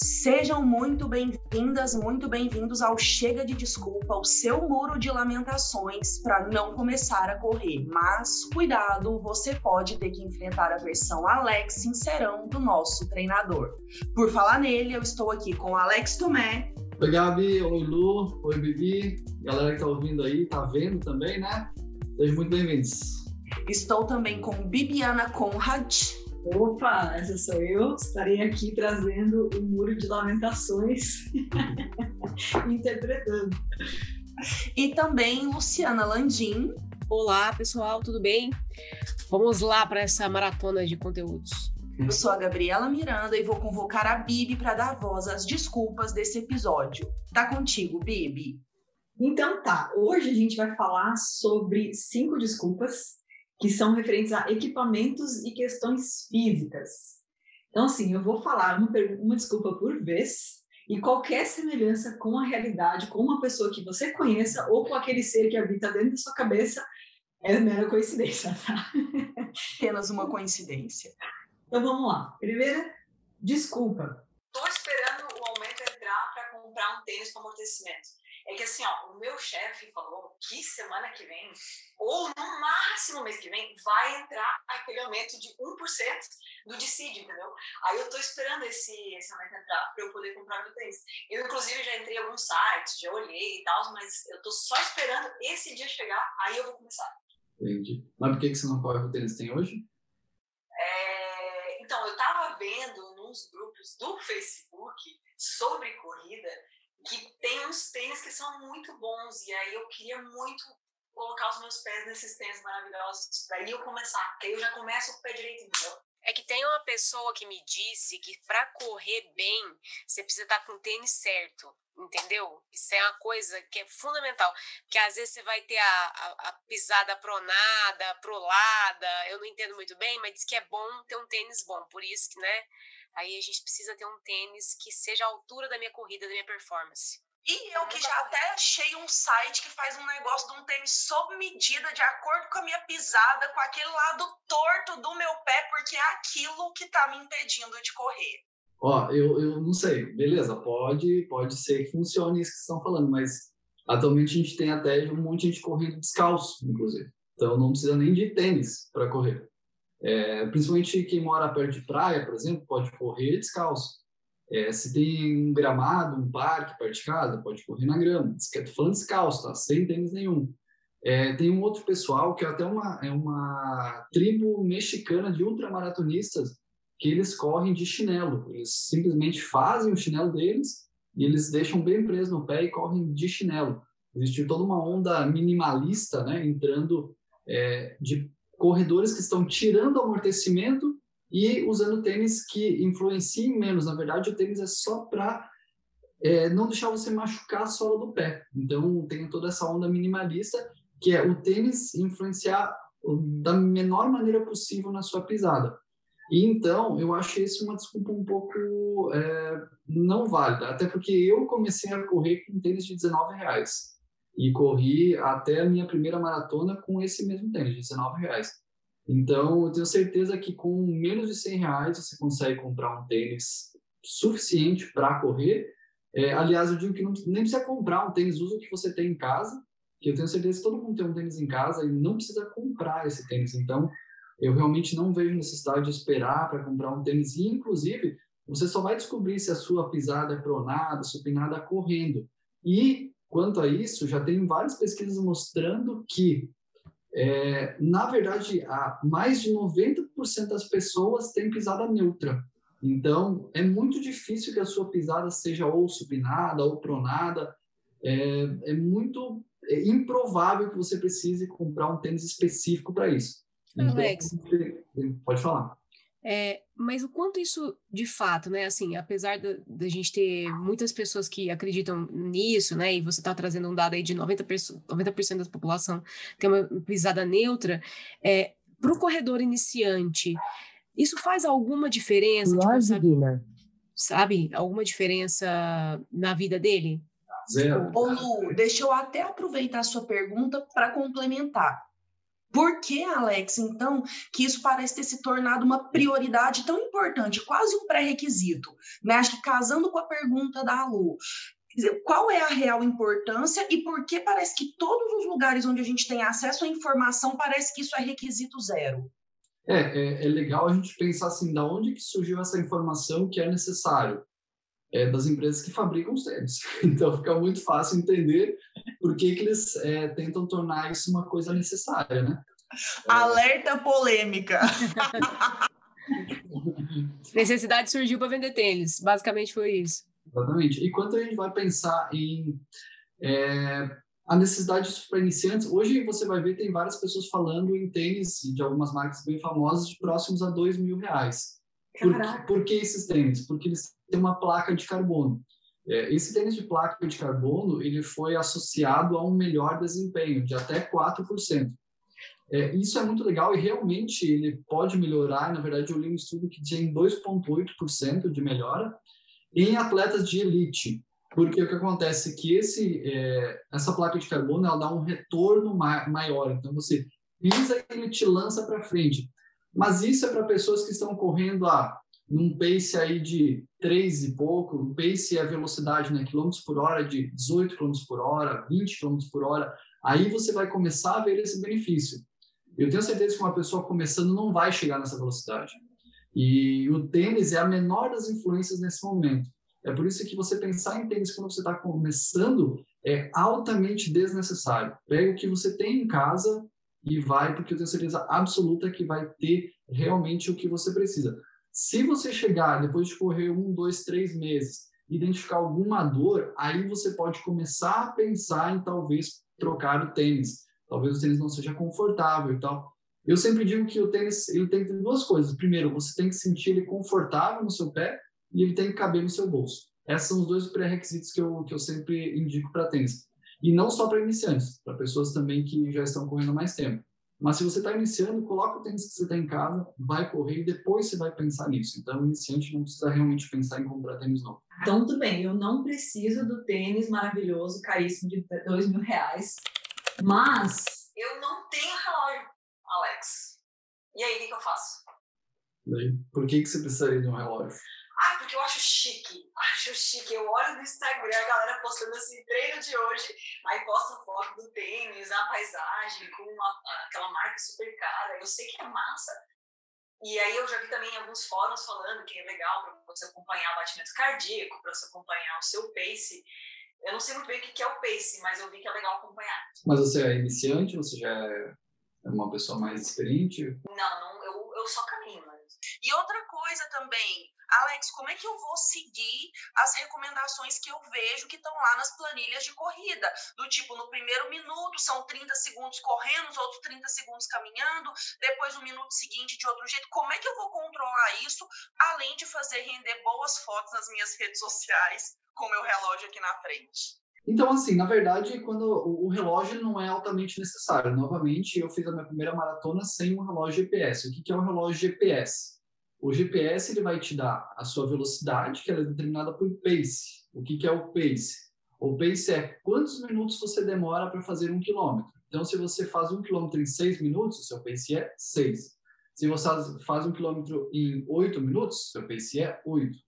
Sejam muito bem-vindas, muito bem-vindos ao Chega de Desculpa, o seu muro de lamentações para não começar a correr. Mas cuidado, você pode ter que enfrentar a versão Alex Sincerão do nosso treinador. Por falar nele, eu estou aqui com Alex Tomé. Oi, Gabi. Oi, Lu. Oi, Bibi. Galera que tá ouvindo aí, tá vendo também, né? Sejam muito bem-vindos. Estou também com Bibiana Conrad. Opa, essa sou eu. Estarei aqui trazendo o Muro de Lamentações, interpretando. E também Luciana Landim. Olá, pessoal, tudo bem? Vamos lá para essa maratona de conteúdos. Eu sou a Gabriela Miranda e vou convocar a Bibi para dar voz às desculpas desse episódio. Tá contigo, Bibi? Então tá, hoje a gente vai falar sobre cinco desculpas que são referentes a equipamentos e questões físicas. Então, assim, eu vou falar uma, uma desculpa por vez e qualquer semelhança com a realidade, com uma pessoa que você conheça ou com aquele ser que habita dentro da sua cabeça é mera coincidência, tá? Apenas uma coincidência. Então vamos lá. Primeira, desculpa. Estou esperando o aumento entrar para comprar um tênis com amortecimento é que assim, ó, o meu chefe falou que semana que vem, ou no máximo mês que vem, vai entrar aquele aumento de 1% do DCID, entendeu? Aí eu tô esperando esse, esse aumento entrar para eu poder comprar meu tênis. Eu, inclusive, já entrei em alguns sites, já olhei e tal, mas eu tô só esperando esse dia chegar, aí eu vou começar. Entendi. Mas por que, que você não corre o tênis tem hoje? É, então, eu tava vendo nos grupos do Facebook sobre corrida uns tênis que são muito bons e aí eu queria muito colocar os meus pés nesses tênis maravilhosos daí eu começar, porque aí eu já começo com o pé direito? É que tem uma pessoa que me disse que para correr bem, você precisa estar tá com o tênis certo, entendeu? Isso é uma coisa que é fundamental, porque às vezes você vai ter a, a, a pisada pronada, prolada, eu não entendo muito bem, mas diz que é bom ter um tênis bom, por isso que, né, Aí a gente precisa ter um tênis que seja a altura da minha corrida, da minha performance. E eu que já até achei um site que faz um negócio de um tênis sob medida, de acordo com a minha pisada, com aquele lado torto do meu pé, porque é aquilo que tá me impedindo de correr. Ó, eu, eu não sei, beleza, pode, pode ser que funcione isso que vocês estão falando, mas atualmente a gente tem até um monte de gente correndo descalço, inclusive. Então não precisa nem de tênis para correr. É, principalmente quem mora perto de praia, por exemplo, pode correr descalço. É, se tem um gramado, um parque perto de casa, pode correr na grama. Estou falando descalço, tá? sem tênis nenhum. É, tem um outro pessoal que é até uma, é uma tribo mexicana de ultramaratonistas que eles correm de chinelo. Eles simplesmente fazem o chinelo deles e eles deixam bem preso no pé e correm de chinelo. Existe toda uma onda minimalista, né, entrando é, de corredores que estão tirando amortecimento e usando tênis que influenciem menos. Na verdade, o tênis é só para é, não deixar você machucar a sola do pé. Então, tem toda essa onda minimalista, que é o tênis influenciar da menor maneira possível na sua pisada. E então, eu acho isso uma desculpa um pouco é, não válida, até porque eu comecei a correr com tênis de 19 reais e corri até a minha primeira maratona com esse mesmo tênis, de 19 reais. Então, eu tenho certeza que com menos de 100 reais você consegue comprar um tênis suficiente para correr. É, aliás, eu digo que não, nem precisa comprar um tênis, usa o que você tem em casa, que eu tenho certeza que todo mundo tem um tênis em casa e não precisa comprar esse tênis. Então, eu realmente não vejo necessidade de esperar para comprar um tênis. E, inclusive, você só vai descobrir se a sua pisada é pronada, supinada correndo. E Quanto a isso, já tem várias pesquisas mostrando que, é, na verdade, a mais de 90% das pessoas têm pisada neutra. Então, é muito difícil que a sua pisada seja ou supinada ou pronada. É, é muito é improvável que você precise comprar um tênis específico para isso. Alex, então, pode falar. É, mas o quanto isso de fato, né? Assim, apesar da, gente ter muitas pessoas que acreditam nisso, né? E você está trazendo um dado aí de 90%, 90 da população tem uma pisada neutra, é, para o corredor iniciante, isso faz alguma diferença? Tipo, sabe, sabe, alguma diferença na vida dele? Zero. Ô Lu, deixa eu até aproveitar a sua pergunta para complementar. Por que, Alex, então, que isso parece ter se tornado uma prioridade tão importante, quase um pré-requisito? Né? Acho que casando com a pergunta da Lu, qual é a real importância e por que parece que todos os lugares onde a gente tem acesso à informação parece que isso é requisito zero? É, é, é legal a gente pensar assim, da onde que surgiu essa informação que é necessário? É, das empresas que fabricam os tênis. Então fica muito fácil entender por que, que eles é, tentam tornar isso uma coisa necessária, né? Alerta polêmica. Necessidade surgiu para vender tênis, basicamente foi isso. Exatamente. E quando a gente vai pensar em é, a necessidade para iniciantes, hoje você vai ver tem várias pessoas falando em tênis de algumas marcas bem famosas de próximos a dois mil reais. Por, por, que esses tênis? Porque eles têm uma placa de carbono. É, esse tênis de placa de carbono ele foi associado a um melhor desempenho de até 4%. É, isso é muito legal e realmente ele pode melhorar. Na verdade, eu li um estudo que tinha 2,8% de melhora em atletas de elite. Porque o que acontece é que esse, é, essa placa de carbono ela dá um retorno ma maior. Então, você pisa e ele te lança para frente. Mas isso é para pessoas que estão correndo a num pace aí de 3 e pouco, o pace é a velocidade, né, quilômetros por hora de 18 quilômetros por hora, 20 quilômetros por hora, aí você vai começar a ver esse benefício. Eu tenho certeza que uma pessoa começando não vai chegar nessa velocidade. E o tênis é a menor das influências nesse momento. É por isso que você pensar em tênis quando você está começando é altamente desnecessário. Pega o que você tem em casa e vai, porque eu tenho certeza absoluta que vai ter realmente o que você precisa. Se você chegar, depois de correr um, dois, três meses, identificar alguma dor, aí você pode começar a pensar em talvez trocar o tênis. Talvez o tênis não seja confortável e tal. Eu sempre digo que o tênis ele tem duas coisas. Primeiro, você tem que sentir ele confortável no seu pé e ele tem que caber no seu bolso. Esses são os dois pré-requisitos que eu, que eu sempre indico para tênis. E não só para iniciantes, para pessoas também que já estão correndo mais tempo. Mas se você está iniciando, coloca o tênis que você tem em casa, vai correr e depois você vai pensar nisso. Então, o iniciante não precisa realmente pensar em comprar tênis novo. Então, tudo bem, eu não preciso do tênis maravilhoso, caríssimo, de dois mil reais, mas eu não tenho relógio, Alex. E aí, o que, que eu faço? Por que, que você precisaria de um relógio? Ah, porque eu acho chique. Acho chique. Eu olho no Instagram a galera postando assim, treino de hoje, aí posta foto do tênis, a paisagem, com uma, aquela marca super cara. Eu sei que é massa. E aí eu já vi também alguns fóruns falando que é legal para você acompanhar o batimento cardíaco, para você acompanhar o seu pace. Eu não sei muito bem o que é o pace, mas eu vi que é legal acompanhar. Mas você é iniciante? Você já é uma pessoa mais experiente? Não, não eu, eu só caminho. E outra coisa também, Alex, como é que eu vou seguir as recomendações que eu vejo que estão lá nas planilhas de corrida? Do tipo, no primeiro minuto são 30 segundos correndo, os outros 30 segundos caminhando, depois o minuto seguinte de outro jeito. Como é que eu vou controlar isso, além de fazer render boas fotos nas minhas redes sociais com o meu relógio aqui na frente? Então, assim, na verdade, quando o relógio não é altamente necessário. Novamente, eu fiz a minha primeira maratona sem um relógio GPS. O que é o relógio GPS? O GPS ele vai te dar a sua velocidade, que ela é determinada por pace. O que, que é o pace? O pace é quantos minutos você demora para fazer um quilômetro. Então, se você faz um quilômetro em seis minutos, seu pace é seis. Se você faz um quilômetro em oito minutos, seu pace é oito.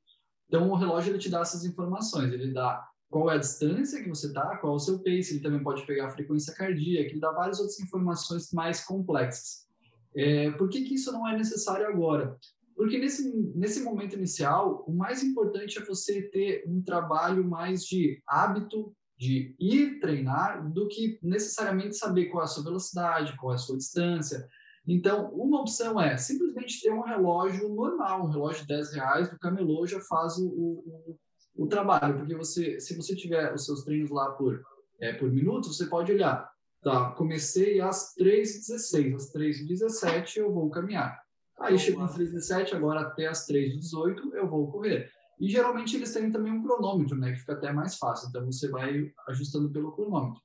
Então, o relógio ele te dá essas informações. Ele dá qual é a distância que você está, qual é o seu pace. Ele também pode pegar a frequência cardíaca. Ele dá várias outras informações mais complexas. É, por que, que isso não é necessário agora? Porque nesse, nesse momento inicial, o mais importante é você ter um trabalho mais de hábito, de ir treinar, do que necessariamente saber qual é a sua velocidade, qual é a sua distância. Então, uma opção é simplesmente ter um relógio normal, um relógio de 10 reais do camelô já faz o, o, o trabalho, porque você, se você tiver os seus treinos lá por, é, por minutos, você pode olhar, tá, comecei às 3h16, às 3h17 eu vou caminhar. Aí chegou às 3h17, agora até às 3h18 eu vou correr. E geralmente eles têm também um cronômetro, né, que fica até mais fácil. Então você vai ajustando pelo cronômetro.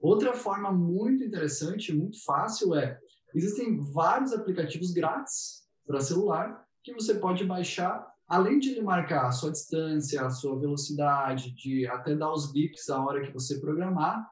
Outra forma muito interessante, muito fácil é existem vários aplicativos grátis para celular que você pode baixar, além de ele marcar a sua distância, a sua velocidade, de até dar os bips a hora que você programar,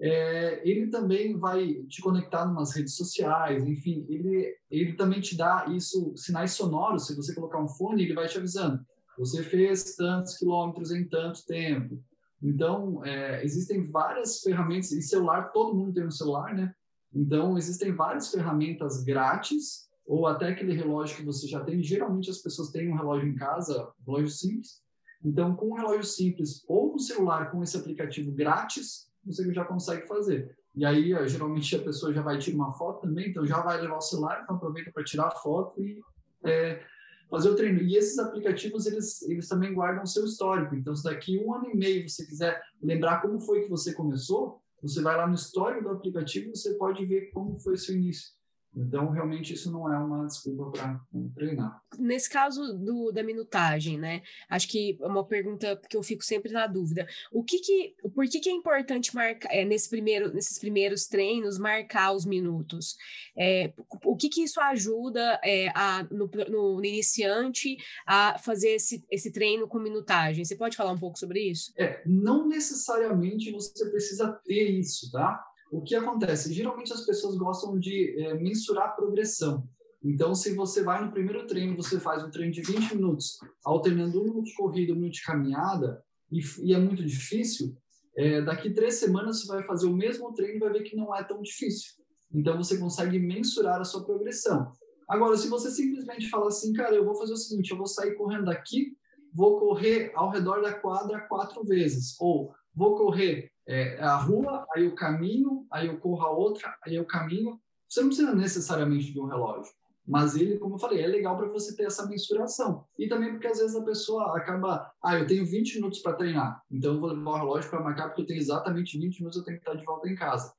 é, ele também vai te conectar nas redes sociais, enfim, ele, ele também te dá isso, sinais sonoros, se você colocar um fone, ele vai te avisando, você fez tantos quilômetros em tanto tempo. Então, é, existem várias ferramentas, e celular, todo mundo tem um celular, né? Então, existem várias ferramentas grátis, ou até aquele relógio que você já tem. Geralmente, as pessoas têm um relógio em casa, relógio simples. Então, com um relógio simples ou um celular com esse aplicativo grátis, você já consegue fazer. E aí, geralmente, a pessoa já vai tirar uma foto também, então já vai levar o celular, então aproveita para tirar a foto e é, fazer o treino. E esses aplicativos, eles, eles também guardam o seu histórico. Então, se daqui um ano e meio você quiser lembrar como foi que você começou, você vai lá no histórico do aplicativo e você pode ver como foi o seu início. Então, realmente, isso não é uma desculpa para treinar. Nesse caso do, da minutagem, né? Acho que é uma pergunta que eu fico sempre na dúvida. O que que, por que, que é importante marcar, é, nesse primeiro, nesses primeiros treinos, marcar os minutos? É, o que que isso ajuda é, a, no, no, iniciante a fazer esse, esse treino com minutagem? Você pode falar um pouco sobre isso? É, não necessariamente você precisa ter isso, tá? O que acontece? Geralmente as pessoas gostam de é, mensurar a progressão. Então, se você vai no primeiro treino, você faz um treino de 20 minutos, alternando um minuto de corrida, um minuto de caminhada, e, e é muito difícil, é, daqui três semanas você vai fazer o mesmo treino e vai ver que não é tão difícil. Então, você consegue mensurar a sua progressão. Agora, se você simplesmente fala assim, cara, eu vou fazer o seguinte, eu vou sair correndo daqui, vou correr ao redor da quadra quatro vezes, ou vou correr é, a rua, aí o caminho, aí eu corro a outra, aí eu caminho. Você não precisa necessariamente de um relógio, mas ele, como eu falei, é legal para você ter essa mensuração. E também porque às vezes a pessoa acaba, ah, eu tenho 20 minutos para treinar, então eu vou levar o relógio para marcar porque eu tenho exatamente 20 minutos, eu tenho que estar de volta em casa.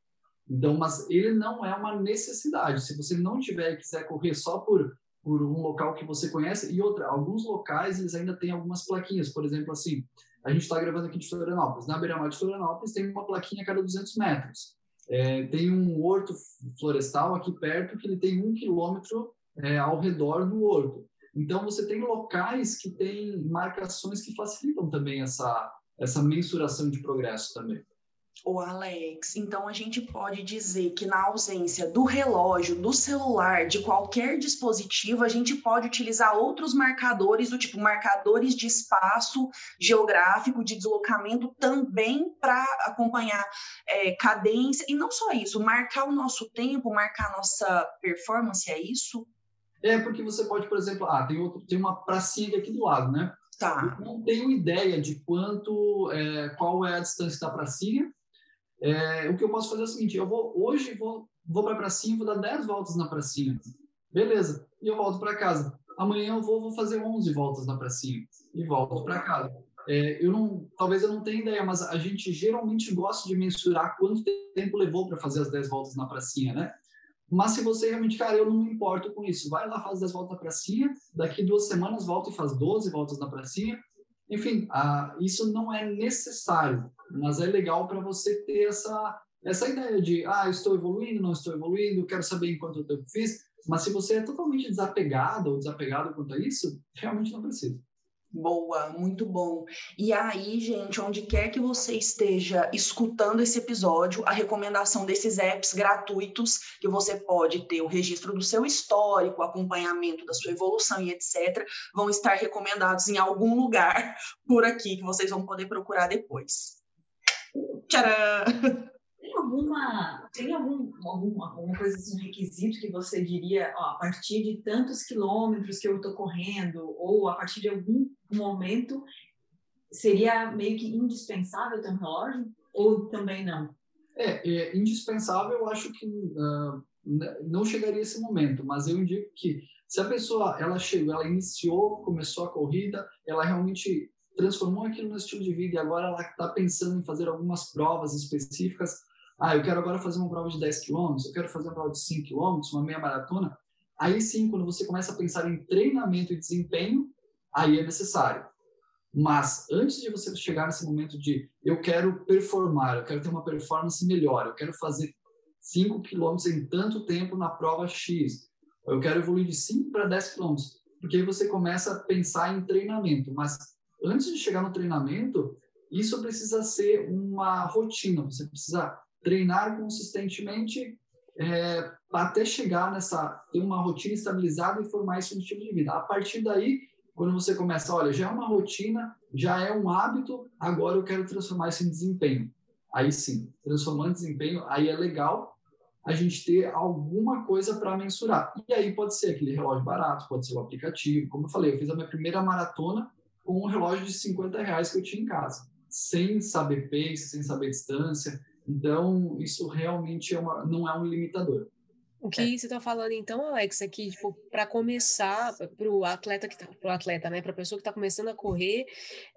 Então, mas ele não é uma necessidade. Se você não tiver e quiser correr só por por um local que você conhece e outra, alguns locais eles ainda têm algumas plaquinhas, por exemplo, assim, a gente está gravando aqui de Florianópolis. Na beira-mar de Florianópolis tem uma plaquinha a cada 200 metros. É, tem um horto florestal aqui perto que ele tem um quilômetro é, ao redor do horto. Então, você tem locais que têm marcações que facilitam também essa, essa mensuração de progresso também. O Alex, então a gente pode dizer que na ausência do relógio, do celular, de qualquer dispositivo, a gente pode utilizar outros marcadores, do tipo marcadores de espaço geográfico, de deslocamento, também para acompanhar é, cadência. E não só isso, marcar o nosso tempo, marcar a nossa performance, é isso? É, porque você pode, por exemplo, ah, tem, outro, tem uma pracinha aqui do lado, né? Tá. Eu não tenho ideia de quanto, é, qual é a distância da pracinha, é, o que eu posso fazer é o seguinte: eu vou hoje vou, vou para a pracinha, vou dar 10 voltas na pracinha. Beleza, e eu volto para casa. Amanhã eu vou, vou fazer 11 voltas na pracinha e volto para casa. É, eu não, talvez eu não tenha ideia, mas a gente geralmente gosta de mensurar quanto tempo levou para fazer as 10 voltas na pracinha, né? Mas se você realmente, cara, eu não me importo com isso, vai lá, faz 10 voltas na pracinha, daqui duas semanas volta e faz 12 voltas na pracinha, enfim, isso não é necessário, mas é legal para você ter essa, essa ideia de, ah, estou evoluindo, não estou evoluindo, quero saber em quanto tempo fiz, mas se você é totalmente desapegado ou desapegado quanto a isso, realmente não precisa. Boa, muito bom. E aí, gente, onde quer que você esteja escutando esse episódio, a recomendação desses apps gratuitos, que você pode ter o registro do seu histórico, acompanhamento da sua evolução e etc., vão estar recomendados em algum lugar por aqui que vocês vão poder procurar depois. Tcharam! Alguma, tem algum, alguma, alguma coisa, assim, um requisito que você diria, ó, a partir de tantos quilômetros que eu estou correndo, ou a partir de algum momento, seria meio que indispensável ter um relógio? Ou também não? É, é indispensável, eu acho que uh, não chegaria esse momento, mas eu indico que se a pessoa ela chegou, ela iniciou, começou a corrida, ela realmente transformou aquilo no estilo de vida e agora ela está pensando em fazer algumas provas específicas, ah, eu quero agora fazer uma prova de 10 quilômetros, eu quero fazer uma prova de 5 quilômetros, uma meia maratona. Aí sim, quando você começa a pensar em treinamento e desempenho, aí é necessário. Mas antes de você chegar nesse momento de eu quero performar, eu quero ter uma performance melhor, eu quero fazer 5 quilômetros em tanto tempo na prova X, eu quero evoluir de 5 para 10 quilômetros, porque aí você começa a pensar em treinamento. Mas antes de chegar no treinamento, isso precisa ser uma rotina, você precisa treinar consistentemente é, até chegar nessa, ter uma rotina estabilizada e formar esse estilo de vida. A partir daí, quando você começa, olha, já é uma rotina, já é um hábito, agora eu quero transformar isso em desempenho. Aí sim, transformando em desempenho, aí é legal a gente ter alguma coisa para mensurar. E aí pode ser aquele relógio barato, pode ser o aplicativo. Como eu falei, eu fiz a minha primeira maratona com um relógio de 50 reais que eu tinha em casa, sem saber pace, sem saber distância. Então, isso realmente é uma, não é um limitador. O que é. você está falando então, Alex, é que tipo, para começar, para o atleta que tá, pro atleta, né, para a pessoa que está começando a correr,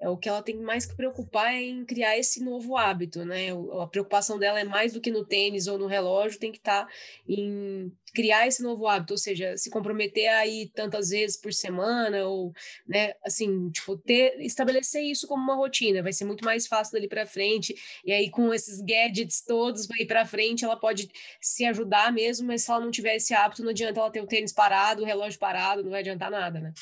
é, o que ela tem mais que preocupar é em criar esse novo hábito, né? A preocupação dela é mais do que no tênis ou no relógio, tem que estar tá em criar esse novo hábito, ou seja, se comprometer a ir tantas vezes por semana, ou, né, assim, tipo, ter, estabelecer isso como uma rotina, vai ser muito mais fácil dali para frente, e aí com esses gadgets todos, vai ir para frente, ela pode se ajudar mesmo, mas se ela não tiver esse hábito, não adianta ela ter o tênis parado, o relógio parado, não vai adiantar nada, né?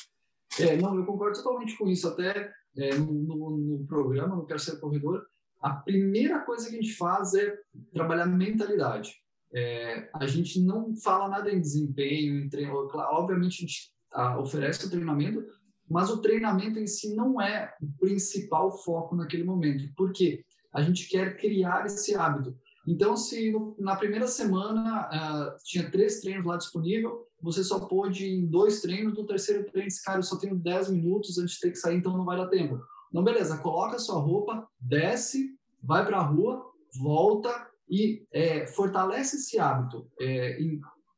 É, não, eu concordo totalmente com isso, até é, no, no, programa, no Quero Ser Corredor, a primeira coisa que a gente faz é trabalhar mentalidade. É, a gente não fala nada em desempenho, em treino. Obviamente, a gente oferece o treinamento, mas o treinamento em si não é o principal foco naquele momento. Por quê? A gente quer criar esse hábito. Então, se na primeira semana uh, tinha três treinos lá disponível, você só pôde em dois treinos, no terceiro treino, esse cara, eu só tenho 10 minutos antes de ter que sair, então não vai dar tempo. Não, beleza, coloca sua roupa, desce, vai para a rua, volta, e é, fortalece esse hábito. É,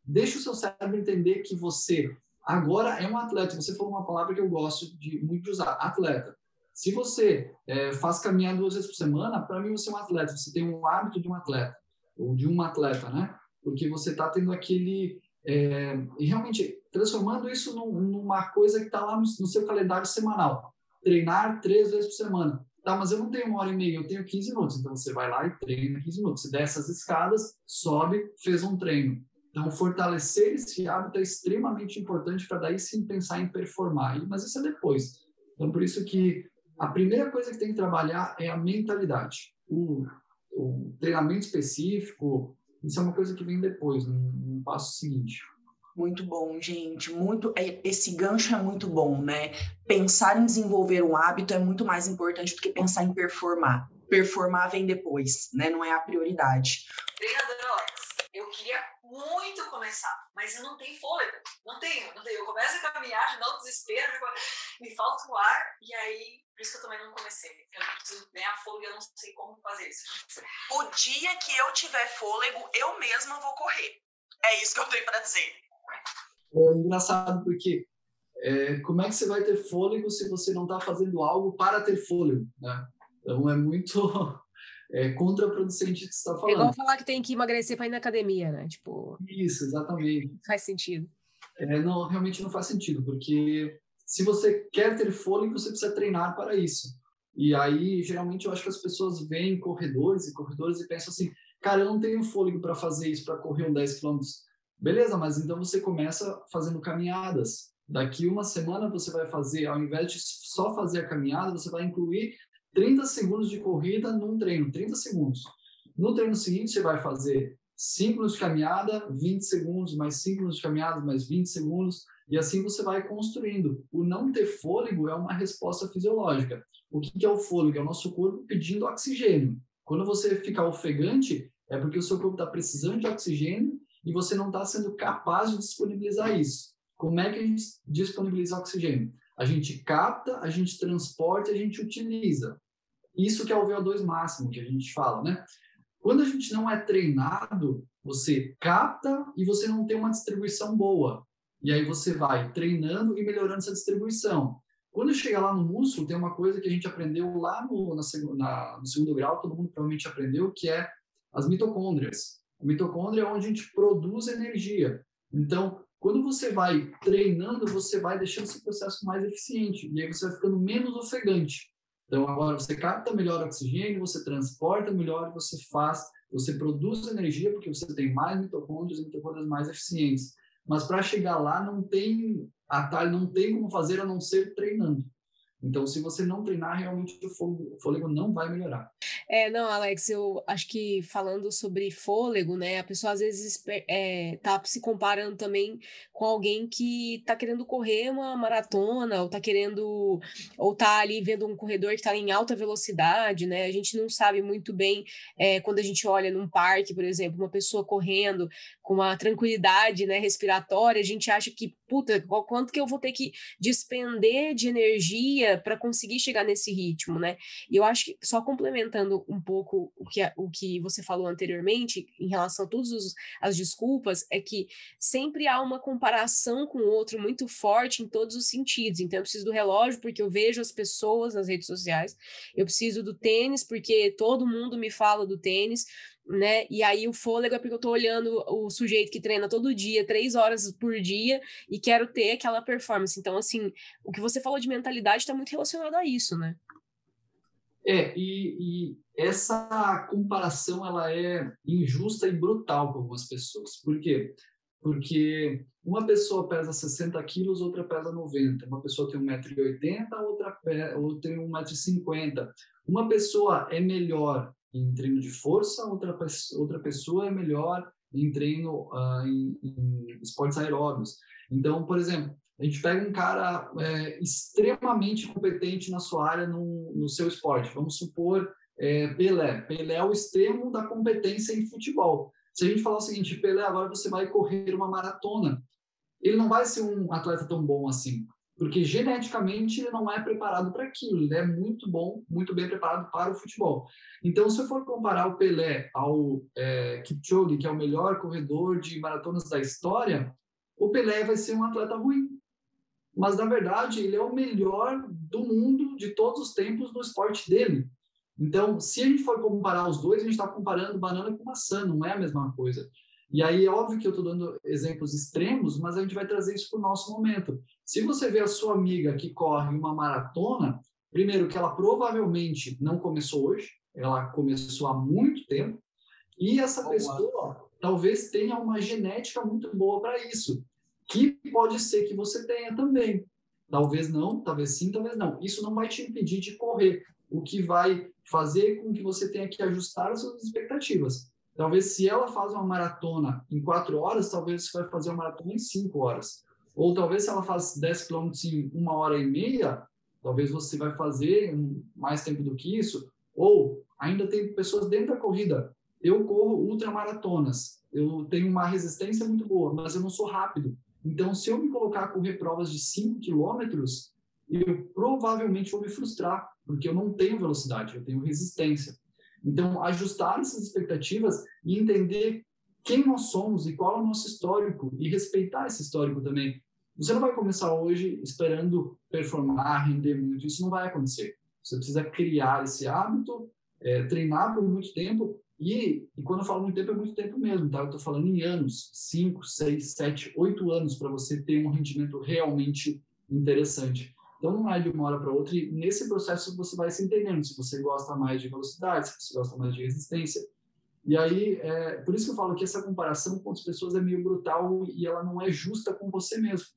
deixa o seu cérebro entender que você agora é um atleta. Você falou uma palavra que eu gosto de muito de usar, atleta. Se você é, faz caminhar duas vezes por semana, para mim você é um atleta. Você tem um hábito de um atleta ou de um atleta, né? Porque você está tendo aquele é, e realmente transformando isso num, numa coisa que está lá no, no seu calendário semanal. Treinar três vezes por semana. Tá, mas eu não tenho uma hora e meia, eu tenho 15 minutos. Então você vai lá e treina 15 minutos. Você desce as escadas, sobe, fez um treino. Então, fortalecer esse hábito é extremamente importante para daí sim pensar em performar. Mas isso é depois. Então, por isso que a primeira coisa que tem que trabalhar é a mentalidade. O, o treinamento específico, isso é uma coisa que vem depois, no, no passo seguinte. Muito bom, gente. Muito é, esse gancho é muito bom, né? Pensar em desenvolver um hábito é muito mais importante do que pensar em performar. Performar vem depois, né? Não é a prioridade. Treinador Alex, eu queria muito começar, mas eu não tenho fôlego. Não tenho, não tenho. Eu começo a caminhar, já dá um desespero, me falta o ar, e aí, por isso que eu também não comecei. Eu preciso ganhar fôlego, eu não sei como fazer isso. O dia que eu tiver fôlego, eu mesma vou correr. É isso que eu tenho para dizer. É engraçado porque é, como é que você vai ter fôlego se você não está fazendo algo para ter fôlego, né? Então é muito é, contraproducente o que está falando. É igual falar que tem que emagrecer para ir na academia, né? Tipo. Isso, exatamente. Faz sentido. É, não, realmente não faz sentido, porque se você quer ter fôlego, você precisa treinar para isso. E aí, geralmente, eu acho que as pessoas veem corredores e corredores e pensam assim: cara, eu não tenho fôlego para fazer isso, para correr um 10 quilômetros Beleza, mas então você começa fazendo caminhadas. Daqui uma semana você vai fazer, ao invés de só fazer a caminhada, você vai incluir 30 segundos de corrida num treino, 30 segundos. No treino seguinte, você vai fazer 5 minutos de caminhada, 20 segundos, mais 5 minutos de caminhada, mais 20 segundos, e assim você vai construindo. O não ter fôlego é uma resposta fisiológica. O que é o fôlego? É o nosso corpo pedindo oxigênio. Quando você fica ofegante, é porque o seu corpo está precisando de oxigênio e você não está sendo capaz de disponibilizar isso. Como é que a gente disponibiliza oxigênio? A gente capta, a gente transporta, a gente utiliza. Isso que é o VO2 máximo que a gente fala, né? Quando a gente não é treinado, você capta e você não tem uma distribuição boa. E aí você vai treinando e melhorando essa distribuição. Quando chega lá no músculo, tem uma coisa que a gente aprendeu lá no, na, na, no segundo grau, todo mundo provavelmente aprendeu, que é as mitocôndrias. A mitocôndria é onde a gente produz energia. Então, quando você vai treinando, você vai deixando esse processo mais eficiente. E aí você vai ficando menos ofegante. Então, agora você capta melhor oxigênio, você transporta melhor, você faz, você produz energia, porque você tem mais mitocôndrias mitocôndrias mais eficientes. Mas para chegar lá, não tem atalho, não tem como fazer a não ser treinando. Então, se você não treinar, realmente o fôlego não vai melhorar. É, não, Alex, eu acho que falando sobre fôlego, né, a pessoa às vezes é, tá se comparando também com alguém que tá querendo correr uma maratona, ou tá querendo, ou tá ali vendo um corredor que tá em alta velocidade, né, a gente não sabe muito bem, é, quando a gente olha num parque, por exemplo, uma pessoa correndo com uma tranquilidade, né, respiratória, a gente acha que, puta, quanto que eu vou ter que despender de energia para conseguir chegar nesse ritmo, né, e eu acho que, só complementando um pouco o que, o que você falou anteriormente, em relação a todas as desculpas, é que sempre há uma comparação com o outro muito forte em todos os sentidos. Então, eu preciso do relógio porque eu vejo as pessoas nas redes sociais, eu preciso do tênis porque todo mundo me fala do tênis, né? E aí o fôlego é porque eu tô olhando o sujeito que treina todo dia, três horas por dia, e quero ter aquela performance. Então, assim, o que você falou de mentalidade está muito relacionado a isso, né? É, e, e, essa comparação ela é injusta e brutal com algumas pessoas. Por quê? Porque uma pessoa pesa 60 quilos, outra pesa 90. Uma pessoa tem 1,80m, outra, outra tem 1,50m. Uma pessoa é melhor em treino de força, outra, outra pessoa é melhor em treino uh, em, em esportes aeróbios. Então, por exemplo, a gente pega um cara é, extremamente competente na sua área, no, no seu esporte. Vamos supor é, Pelé. Pelé é o extremo da competência em futebol. Se a gente falar o seguinte, Pelé, agora você vai correr uma maratona, ele não vai ser um atleta tão bom assim, porque geneticamente ele não é preparado para aquilo. Ele é muito bom, muito bem preparado para o futebol. Então, se eu for comparar o Pelé ao é, Kipchoge, que é o melhor corredor de maratonas da história, o Pelé vai ser um atleta ruim, mas na verdade ele é o melhor do mundo de todos os tempos no esporte dele. Então, se a gente for comparar os dois, a gente está comparando banana com maçã, não é a mesma coisa. E aí é óbvio que eu estou dando exemplos extremos, mas a gente vai trazer isso para o nosso momento. Se você vê a sua amiga que corre uma maratona, primeiro que ela provavelmente não começou hoje, ela começou há muito tempo, e essa pessoa talvez tenha uma genética muito boa para isso que pode ser que você tenha também. Talvez não, talvez sim, talvez não. Isso não vai te impedir de correr. O que vai fazer com que você tenha que ajustar as suas expectativas. Talvez se ela faz uma maratona em quatro horas, talvez você vai fazer uma maratona em cinco horas. Ou talvez se ela faz 10 quilômetros em uma hora e meia, talvez você vai fazer mais tempo do que isso. Ou ainda tem pessoas dentro da corrida. Eu corro ultramaratonas. Eu tenho uma resistência muito boa, mas eu não sou rápido. Então, se eu me colocar a correr provas de 5 quilômetros, eu provavelmente vou me frustrar, porque eu não tenho velocidade, eu tenho resistência. Então, ajustar essas expectativas e entender quem nós somos e qual é o nosso histórico e respeitar esse histórico também. Você não vai começar hoje esperando performar, render muito, isso não vai acontecer. Você precisa criar esse hábito, é, treinar por muito tempo e, e, quando eu falo muito tempo, é muito tempo mesmo, tá? Eu estou falando em anos, 5, 6, 7, 8 anos para você ter um rendimento realmente interessante. Então não é de uma hora para outra e nesse processo você vai se entendendo se você gosta mais de velocidade, se você gosta mais de resistência. E aí, é, por isso que eu falo que essa comparação com as pessoas é meio brutal e ela não é justa com você mesmo.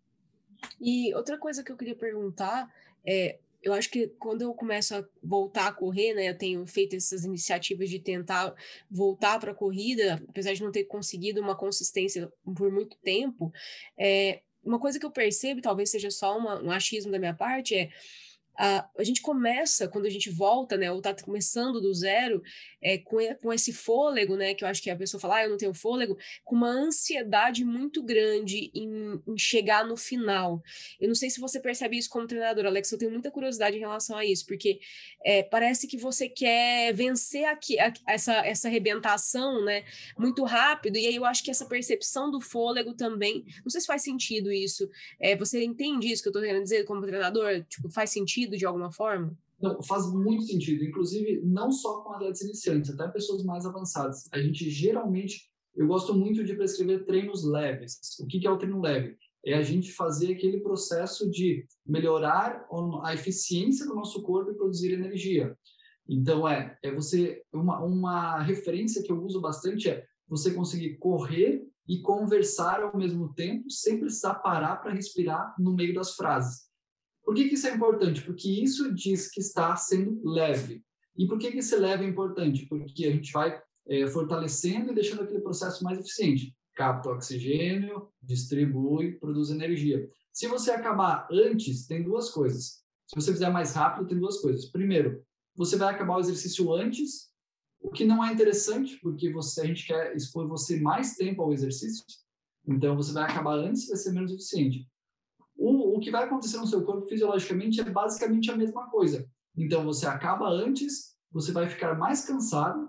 E outra coisa que eu queria perguntar é, eu acho que quando eu começo a voltar a correr, né, eu tenho feito essas iniciativas de tentar voltar para a corrida, apesar de não ter conseguido uma consistência por muito tempo, é, uma coisa que eu percebo, talvez seja só uma, um achismo da minha parte, é a, a gente começa, quando a gente volta, né, ou está começando do zero, é, com, com esse fôlego, né, que eu acho que a pessoa fala, ah, eu não tenho fôlego, com uma ansiedade muito grande em, em, chegar no final. Eu não sei se você percebe isso como treinador, Alex, eu tenho muita curiosidade em relação a isso, porque é, parece que você quer vencer aqui, a, essa, essa arrebentação, né, muito rápido, e aí eu acho que essa percepção do fôlego também, não sei se faz sentido isso, é, você entende isso que eu estou querendo dizer como treinador? Tipo, faz sentido sentido de alguma forma? Não, faz muito sentido. Inclusive, não só com atletas iniciantes, até pessoas mais avançadas. A gente geralmente, eu gosto muito de prescrever treinos leves. O que é o treino leve? É a gente fazer aquele processo de melhorar a eficiência do nosso corpo e produzir energia. Então, é, é você. Uma, uma referência que eu uso bastante é você conseguir correr e conversar ao mesmo tempo, sem precisar parar para respirar no meio das frases. Por que, que isso é importante? Porque isso diz que está sendo leve. E por que, que esse leve é importante? Porque a gente vai é, fortalecendo e deixando aquele processo mais eficiente. Capta oxigênio, distribui, produz energia. Se você acabar antes, tem duas coisas. Se você fizer mais rápido, tem duas coisas. Primeiro, você vai acabar o exercício antes, o que não é interessante, porque você, a gente quer expor você mais tempo ao exercício. Então, você vai acabar antes e vai ser menos eficiente. O, que vai acontecer no seu corpo fisiologicamente é basicamente a mesma coisa. Então, você acaba antes, você vai ficar mais cansado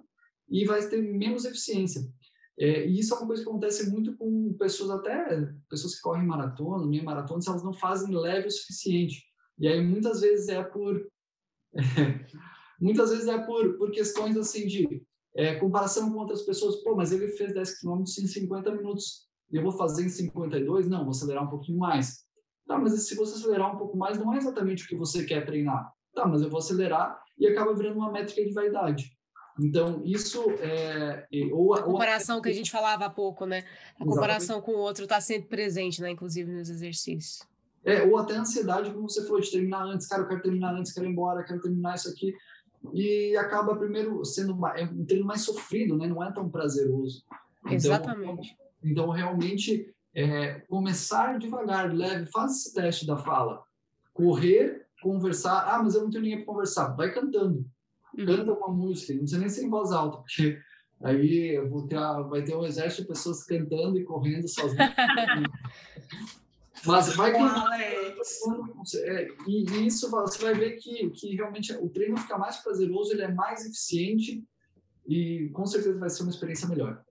e vai ter menos eficiência. É, e isso é uma coisa que acontece muito com pessoas, até pessoas que correm maratona, meia maratona, se elas não fazem leve o suficiente. E aí, muitas vezes, é por. muitas vezes é por, por questões assim de é, comparação com outras pessoas. Pô, mas ele fez 10 km em 50 minutos. Eu vou fazer em 52? Não, vou acelerar um pouquinho mais. Tá, mas se você acelerar um pouco mais, não é exatamente o que você quer treinar. Tá, mas eu vou acelerar e acaba virando uma métrica de vaidade. Então, isso é. Ou, a comparação ou... que a gente falava há pouco, né? A comparação Exatamente. com o outro está sempre presente, né? Inclusive nos exercícios. É, ou até a ansiedade, como você falou, de terminar antes. Cara, eu quero terminar antes, quero ir embora, quero terminar isso aqui. E acaba primeiro sendo é um treino mais sofrido, né? Não é tão prazeroso. Então, Exatamente. Então, realmente, é, começar devagar, leve, faz esse teste da fala. Correr, conversar. Ah, mas eu não tenho ninguém para conversar. Vai cantando. Uhum. Canta uma música, não precisa nem ser em voz alta, porque aí ter, vai ter um exército de pessoas cantando e correndo sozinhas. Mas vai cantando. É, e isso você vai ver que, que realmente o treino fica mais prazeroso, ele é mais eficiente e com certeza vai ser uma experiência melhor.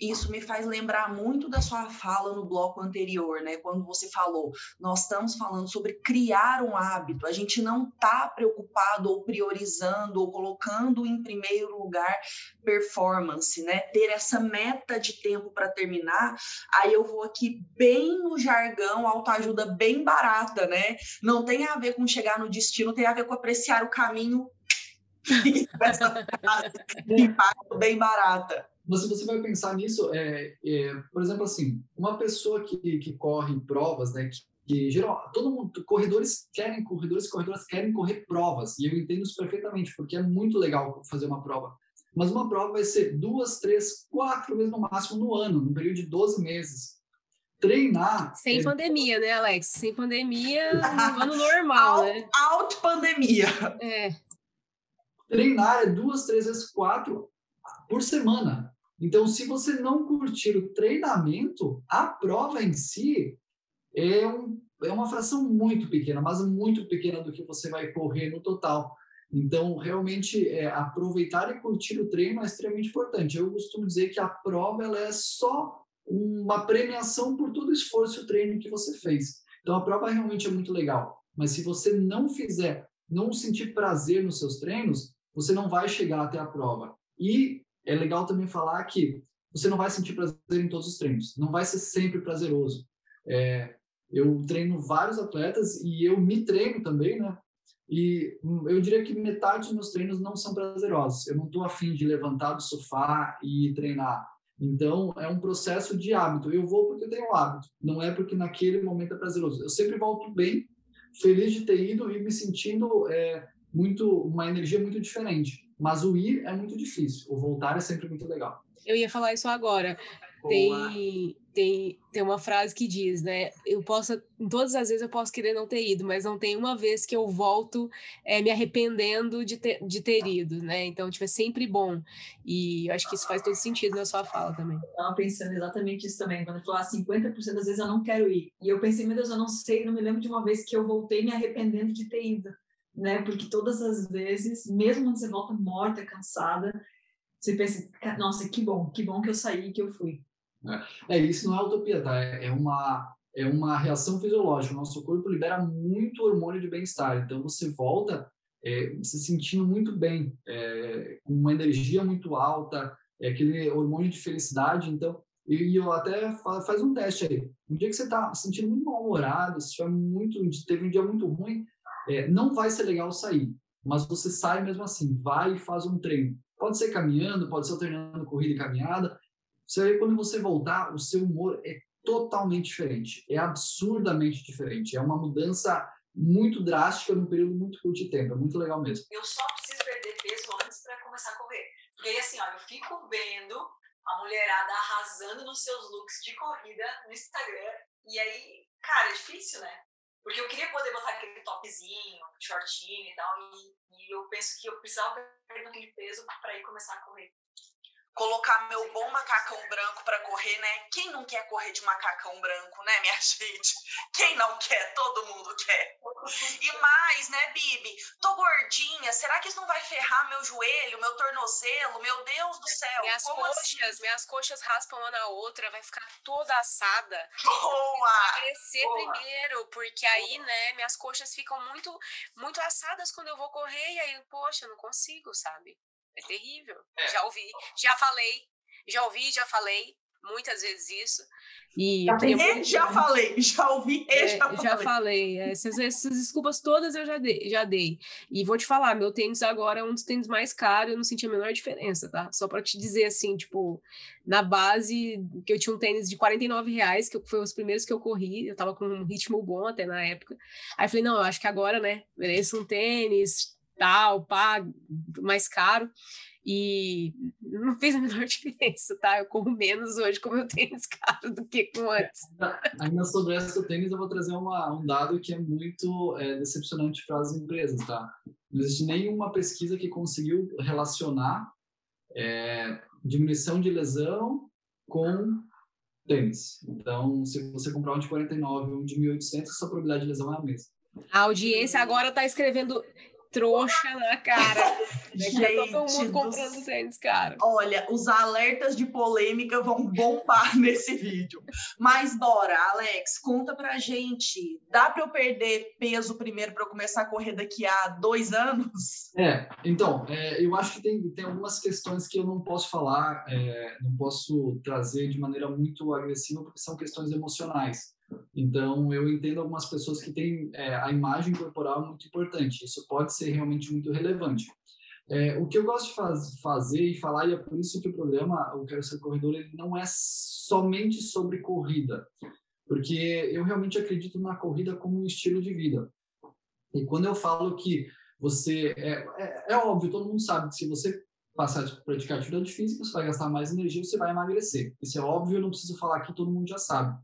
Isso me faz lembrar muito da sua fala no bloco anterior, né? Quando você falou, nós estamos falando sobre criar um hábito. A gente não está preocupado ou priorizando ou colocando em primeiro lugar performance, né? Ter essa meta de tempo para terminar. Aí eu vou aqui bem no jargão, autoajuda bem barata, né? Não tem a ver com chegar no destino, tem a ver com apreciar o caminho. Essa frase, bem barata. Mas se você vai pensar nisso, é, é, por exemplo, assim, uma pessoa que, que corre provas, né, que, que geral, todo mundo, corredores querem, corredores e corredoras querem correr provas, e eu entendo isso perfeitamente, porque é muito legal fazer uma prova. Mas uma prova vai ser duas, três, quatro vezes no máximo no ano, num período de 12 meses. Treinar. Sem é... pandemia, né, Alex? Sem pandemia, no ano normal, né? Auto-pandemia. É. Treinar é duas, três vezes quatro por semana. Então, se você não curtir o treinamento, a prova em si é, um, é uma fração muito pequena, mas muito pequena do que você vai correr no total. Então, realmente, é, aproveitar e curtir o treino é extremamente importante. Eu costumo dizer que a prova ela é só uma premiação por todo o esforço e o treino que você fez. Então, a prova realmente é muito legal. Mas se você não fizer, não sentir prazer nos seus treinos, você não vai chegar até a prova. E é legal também falar que você não vai sentir prazer em todos os treinos, não vai ser sempre prazeroso. É, eu treino vários atletas e eu me treino também, né? E eu diria que metade dos meus treinos não são prazerosos. Eu não estou afim de levantar do sofá e treinar. Então, é um processo de hábito. Eu vou porque eu tenho hábito, não é porque naquele momento é prazeroso. Eu sempre volto bem, feliz de ter ido e me sentindo é, muito uma energia muito diferente. Mas o ir é muito difícil, o voltar é sempre muito legal. Eu ia falar isso agora. Tem, tem, tem uma frase que diz, né? Eu posso, todas as vezes eu posso querer não ter ido, mas não tem uma vez que eu volto é, me arrependendo de ter, de ter ido, né? Então, tipo, é sempre bom. E eu acho que isso faz todo sentido na sua fala também. Eu tava pensando exatamente isso também. Quando eu falou, ah, 50% das vezes eu não quero ir. E eu pensei, meu Deus, eu não sei, não me lembro de uma vez que eu voltei me arrependendo de ter ido né? Porque todas as vezes, mesmo quando você volta morta, cansada, você pensa, nossa, que bom, que bom que eu saí, que eu fui. É, é isso não é utopia, tá? É, é uma é uma reação fisiológica. O nosso corpo libera muito hormônio de bem-estar. Então você volta é, se sentindo muito bem, é, com uma energia muito alta, é aquele hormônio de felicidade. Então, e, eu até faz um teste aí. Um dia que você está se sentindo muito mal-humorado, se tiver muito, teve um dia muito ruim, é, não vai ser legal sair, mas você sai mesmo assim, vai e faz um treino. Pode ser caminhando, pode ser treinando corrida e caminhada. Você quando você voltar, o seu humor é totalmente diferente, é absurdamente diferente. É uma mudança muito drástica num período muito curto de tempo. É muito legal mesmo. Eu só preciso perder peso antes para começar a correr. Porque aí, assim, ó, eu fico vendo a mulherada arrasando nos seus looks de corrida no Instagram. E aí, cara, é difícil, né? Porque eu queria poder botar aquele topzinho, shortinho e tal. E, e eu penso que eu precisava perder aquele peso para ir começar a correr colocar meu bom macacão branco para correr, né? Quem não quer correr de macacão branco, né, minha gente? Quem não quer? Todo mundo quer. E mais, né, Bibi? Tô gordinha, será que isso não vai ferrar meu joelho, meu tornozelo? Meu Deus do céu. Minhas Como coxas, assim? minhas coxas raspam uma na outra, vai ficar toda assada. Boa! Boa. primeiro, porque aí, né, minhas coxas ficam muito, muito assadas quando eu vou correr, e aí, poxa, eu não consigo, sabe? É terrível. É. Já ouvi, já falei, já ouvi, já falei muitas vezes isso. E eu tenho já falei, já ouvi e é, já já falei. falei. Essas, essas desculpas todas eu já dei, já dei. E vou te falar, meu tênis agora é um dos tênis mais caros, eu não senti a menor diferença, tá? Só para te dizer assim, tipo, na base, que eu tinha um tênis de 49 reais, que foi os primeiros que eu corri, eu tava com um ritmo bom até na época. Aí eu falei, não, eu acho que agora, né, mereço um tênis, tal, pá, mais caro. E não fez a menor diferença, tá? Eu corro menos hoje com meu tênis caro do que com antes. Ainda sobre essa tênis, eu vou trazer uma, um dado que é muito é, decepcionante para as empresas, tá? Não existe nenhuma pesquisa que conseguiu relacionar é, diminuição de lesão com tênis. Então, se você comprar um de 49 e um de 1.800, a sua probabilidade de lesão é a mesma. A audiência agora tá escrevendo trouxa na cara. né? Tá todo Gente mundo do comprando tênis, cara. Olha, os alertas de polêmica vão bombar nesse vídeo. Mas bora, Alex, conta pra gente. Dá pra eu perder peso primeiro pra eu começar a correr daqui a dois anos? É, então, é, eu acho que tem, tem algumas questões que eu não posso falar, é, não posso trazer de maneira muito agressiva, porque são questões emocionais. Então, eu entendo algumas pessoas que têm é, a imagem corporal muito importante. Isso pode ser realmente muito relevante. É, o que eu gosto de faz, fazer e falar, e é por isso que o programa, o Quero Ser Corredor, ele não é somente sobre corrida, porque eu realmente acredito na corrida como um estilo de vida. E quando eu falo que você. É, é, é óbvio, todo mundo sabe que se você passar a praticar atividade física, você vai gastar mais energia, você vai emagrecer. Isso é óbvio, eu não preciso falar aqui, todo mundo já sabe.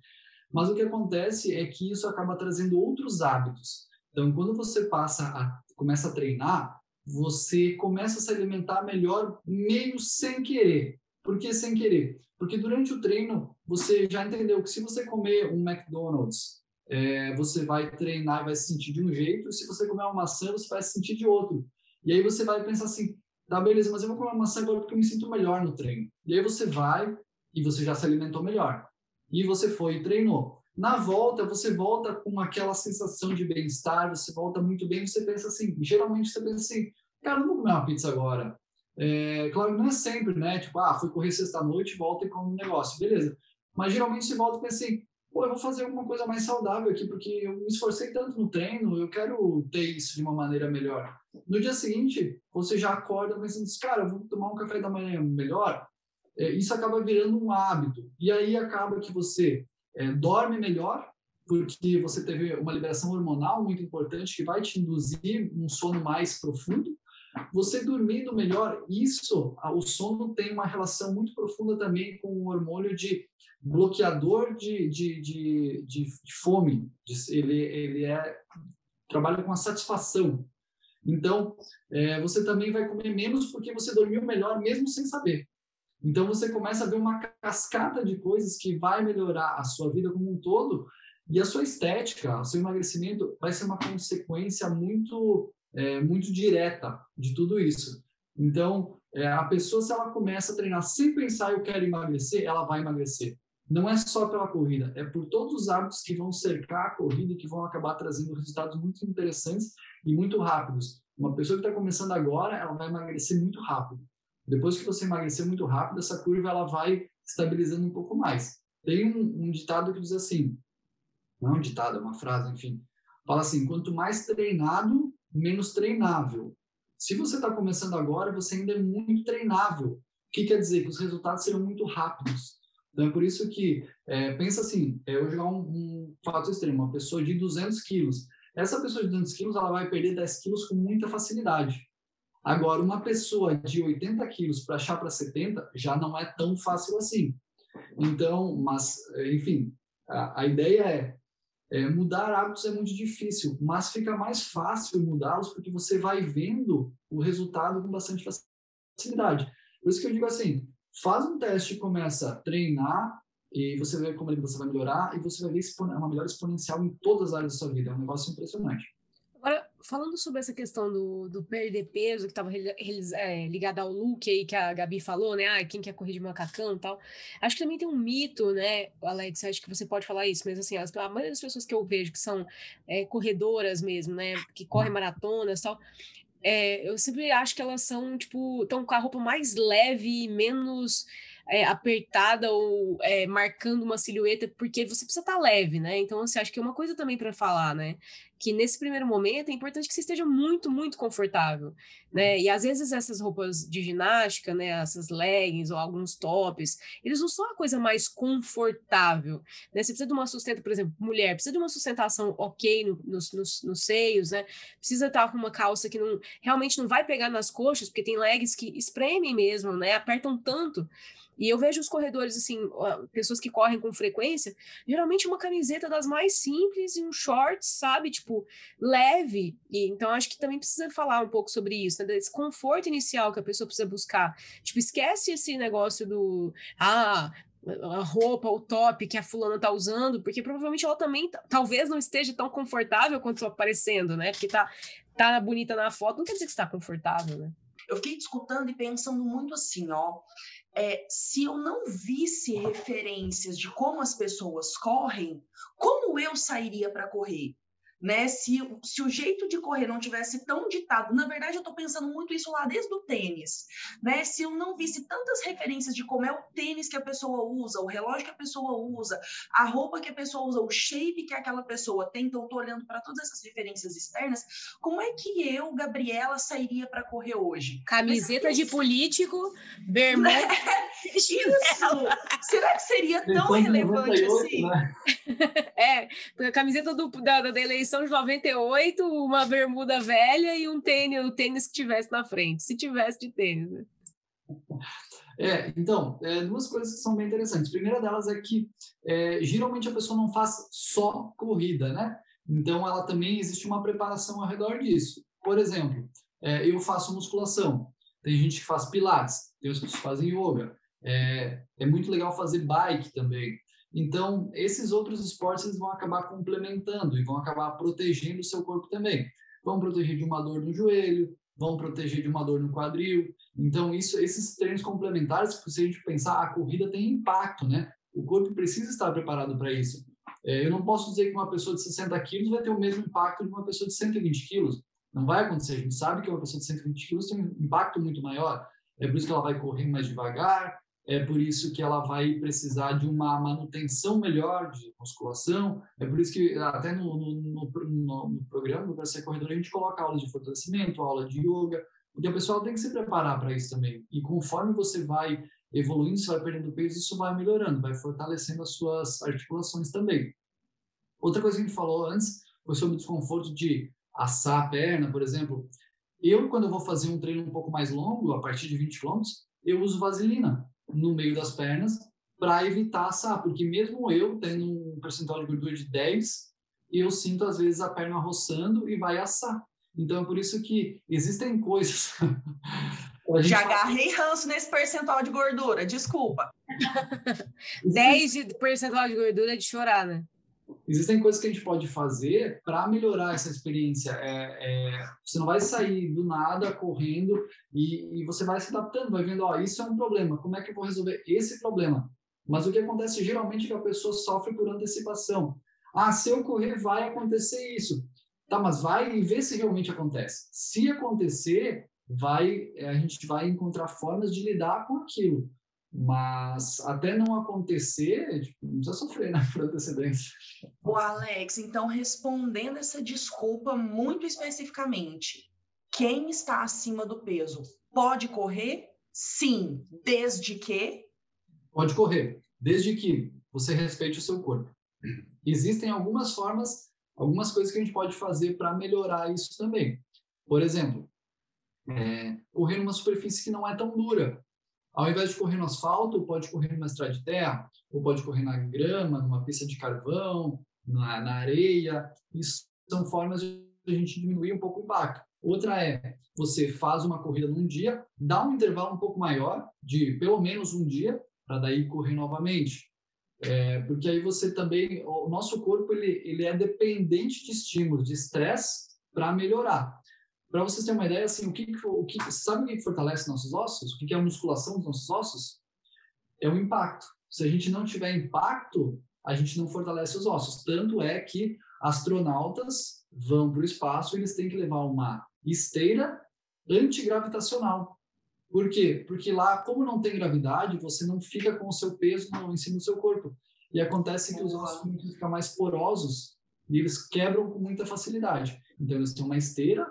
Mas o que acontece é que isso acaba trazendo outros hábitos. Então, quando você passa a começa a treinar, você começa a se alimentar melhor meio sem querer. Por que sem querer? Porque durante o treino você já entendeu que se você comer um McDonald's, é, você vai treinar e vai se sentir de um jeito, e se você comer uma maçã, você vai se sentir de outro. E aí você vai pensar assim, tá, beleza, mas eu vou comer uma maçã agora porque eu me sinto melhor no treino. E aí você vai e você já se alimentou melhor. E você foi e treinou. Na volta, você volta com aquela sensação de bem-estar, você volta muito bem, você pensa assim, geralmente você pensa assim, cara, não vou comer uma pizza agora. É, claro que não é sempre, né? Tipo, ah, fui correr sexta-noite, volta e come um negócio, beleza. Mas geralmente você volta e pensa assim, pô, eu vou fazer alguma coisa mais saudável aqui, porque eu me esforcei tanto no treino, eu quero ter isso de uma maneira melhor. No dia seguinte, você já acorda pensando assim, cara, eu vou tomar um café da manhã melhor. É, isso acaba virando um hábito. E aí acaba que você é, dorme melhor, porque você teve uma liberação hormonal muito importante que vai te induzir um sono mais profundo. Você dormindo melhor, isso, o sono tem uma relação muito profunda também com o hormônio de bloqueador de, de, de, de, de fome. Ele, ele é, trabalha com a satisfação. Então, é, você também vai comer menos porque você dormiu melhor, mesmo sem saber. Então, você começa a ver uma cascata de coisas que vai melhorar a sua vida como um todo e a sua estética, o seu emagrecimento vai ser uma consequência muito é, muito direta de tudo isso. Então, é, a pessoa, se ela começa a treinar sem pensar, eu quero emagrecer, ela vai emagrecer. Não é só pela corrida, é por todos os hábitos que vão cercar a corrida e que vão acabar trazendo resultados muito interessantes e muito rápidos. Uma pessoa que está começando agora, ela vai emagrecer muito rápido. Depois que você emagrecer muito rápido, essa curva ela vai estabilizando um pouco mais. Tem um, um ditado que diz assim, não é um ditado, é uma frase, enfim, fala assim, quanto mais treinado, menos treinável. Se você está começando agora, você ainda é muito treinável. O que quer dizer? Que os resultados serão muito rápidos. Então, é por isso que, é, pensa assim, é, eu jogar um, um fato extremo, uma pessoa de 200 quilos. Essa pessoa de 200 quilos, ela vai perder 10 quilos com muita facilidade. Agora, uma pessoa de 80 quilos para achar para 70 já não é tão fácil assim. Então, mas, enfim, a, a ideia é, é, mudar hábitos é muito difícil, mas fica mais fácil mudá-los porque você vai vendo o resultado com bastante facilidade. Por isso que eu digo assim, faz um teste, começa a treinar e você vê como você vai melhorar e você vai ver uma melhora exponencial em todas as áreas da sua vida. É um negócio impressionante. Falando sobre essa questão do, do perder peso, que estava é, ligada ao look aí que a Gabi falou, né? Ah, quem quer correr de macacão e tal. Acho que também tem um mito, né, Alex? Acho que você pode falar isso, mas assim, a maioria das pessoas que eu vejo que são é, corredoras mesmo, né? Que correm uhum. maratonas e tal. É, eu sempre acho que elas são, tipo, estão com a roupa mais leve e menos é, apertada ou é, marcando uma silhueta, porque você precisa estar tá leve, né? Então, assim, acho que é uma coisa também para falar, né? Que nesse primeiro momento é importante que você esteja muito, muito confortável, né? E às vezes essas roupas de ginástica, né? Essas leggings ou alguns tops, eles não são a coisa mais confortável, né? Você precisa de uma sustentação, por exemplo, mulher, precisa de uma sustentação ok no, nos, nos, nos seios, né? Precisa estar com uma calça que não realmente não vai pegar nas coxas, porque tem legs que espremem mesmo, né? Apertam tanto. E eu vejo os corredores, assim, pessoas que correm com frequência, geralmente uma camiseta das mais simples e um short, sabe? Tipo, leve. E, então, acho que também precisa falar um pouco sobre isso, né? Desse conforto inicial que a pessoa precisa buscar. Tipo, esquece esse negócio do. Ah, a roupa, o top que a fulana tá usando, porque provavelmente ela também talvez não esteja tão confortável quanto está aparecendo, né? Porque tá, tá bonita na foto, não quer dizer que está confortável, né? Eu fiquei escutando e pensando muito assim, ó é, se eu não visse referências de como as pessoas correm, como eu sairia para correr? Né? Se, se o jeito de correr não tivesse tão ditado, na verdade eu estou pensando muito isso lá desde o tênis, né? Se eu não visse tantas referências de como é o tênis que a pessoa usa, o relógio que a pessoa usa, a roupa que a pessoa usa, o shape que aquela pessoa tem, então eu tô olhando para todas essas referências externas, como é que eu, Gabriela, sairia para correr hoje? Camiseta de político, bermuda. isso! Será que seria tão relevante 98, assim? Né? é, a camiseta do, da, da eleição eleição de 98, uma bermuda velha e um tênis, o tênis que tivesse na frente, se tivesse de tênis. Né? É, então, é, duas coisas que são bem interessantes. A primeira delas é que é, geralmente a pessoa não faz só corrida, né? Então, ela também existe uma preparação ao redor disso. Por exemplo, é, eu faço musculação, tem gente que faz pilates, tem outros que fazem yoga. É, é muito legal fazer bike também. Então, esses outros esportes eles vão acabar complementando e vão acabar protegendo o seu corpo também. Vão proteger de uma dor no joelho, vão proteger de uma dor no quadril. Então, isso, esses treinos complementares, se a gente pensar, a corrida tem impacto, né? O corpo precisa estar preparado para isso. É, eu não posso dizer que uma pessoa de 60 quilos vai ter o mesmo impacto de uma pessoa de 120 quilos. Não vai acontecer. A gente sabe que uma pessoa de 120 quilos tem um impacto muito maior. É por isso que ela vai correr mais devagar, é por isso que ela vai precisar de uma manutenção melhor de musculação, é por isso que até no, no, no, no programa do Ser Corredor a gente coloca aula de fortalecimento, aula de yoga, porque a pessoa tem que se preparar para isso também. E conforme você vai evoluindo, você vai perdendo peso, isso vai melhorando, vai fortalecendo as suas articulações também. Outra coisa que a gente falou antes foi sobre o desconforto de assar a perna, por exemplo. Eu, quando eu vou fazer um treino um pouco mais longo, a partir de 20 km, eu uso vaselina no meio das pernas para evitar assar, porque mesmo eu tendo um percentual de gordura de 10, eu sinto às vezes a perna roçando e vai assar. Então é por isso que existem coisas. Já agarrei ranço nesse percentual de gordura, desculpa. 10 de percentual de gordura é de chorar, né? Existem coisas que a gente pode fazer para melhorar essa experiência. É, é, você não vai sair do nada correndo e, e, você vai se adaptando, vai vendo, ó, isso é um problema, como é que eu vou resolver esse problema? Mas o que acontece geralmente é que a pessoa sofre por antecipação. Ah, se eu correr, vai acontecer isso. Tá, mas vai e vê se realmente acontece. Se acontecer, vai, a gente vai encontrar formas de lidar com aquilo. Mas até não acontecer, tipo, não precisa sofrer né, por antecedência. O Alex, então respondendo essa desculpa muito especificamente, quem está acima do peso pode correr? Sim, desde que? Pode correr, desde que você respeite o seu corpo. Existem algumas formas, algumas coisas que a gente pode fazer para melhorar isso também. Por exemplo, é, correr numa superfície que não é tão dura. Ao invés de correr no asfalto, pode correr numa estrada de terra, ou pode correr na grama, numa pista de carvão, na, na areia. Isso são formas de a gente diminuir um pouco o impacto. Outra é, você faz uma corrida num dia, dá um intervalo um pouco maior, de pelo menos um dia, para daí correr novamente. É, porque aí você também, o nosso corpo ele, ele é dependente de estímulos, de estresse para melhorar. Para vocês terem uma ideia, assim, o que, o que sabe o que fortalece nossos ossos? O que é a musculação dos nossos ossos? É o impacto. Se a gente não tiver impacto, a gente não fortalece os ossos. Tanto é que astronautas vão para o espaço e eles têm que levar uma esteira antigravitacional. Por quê? Porque lá, como não tem gravidade, você não fica com o seu peso em cima do seu corpo. E acontece que os ossos ficam mais porosos e eles quebram com muita facilidade. Então, eles têm uma esteira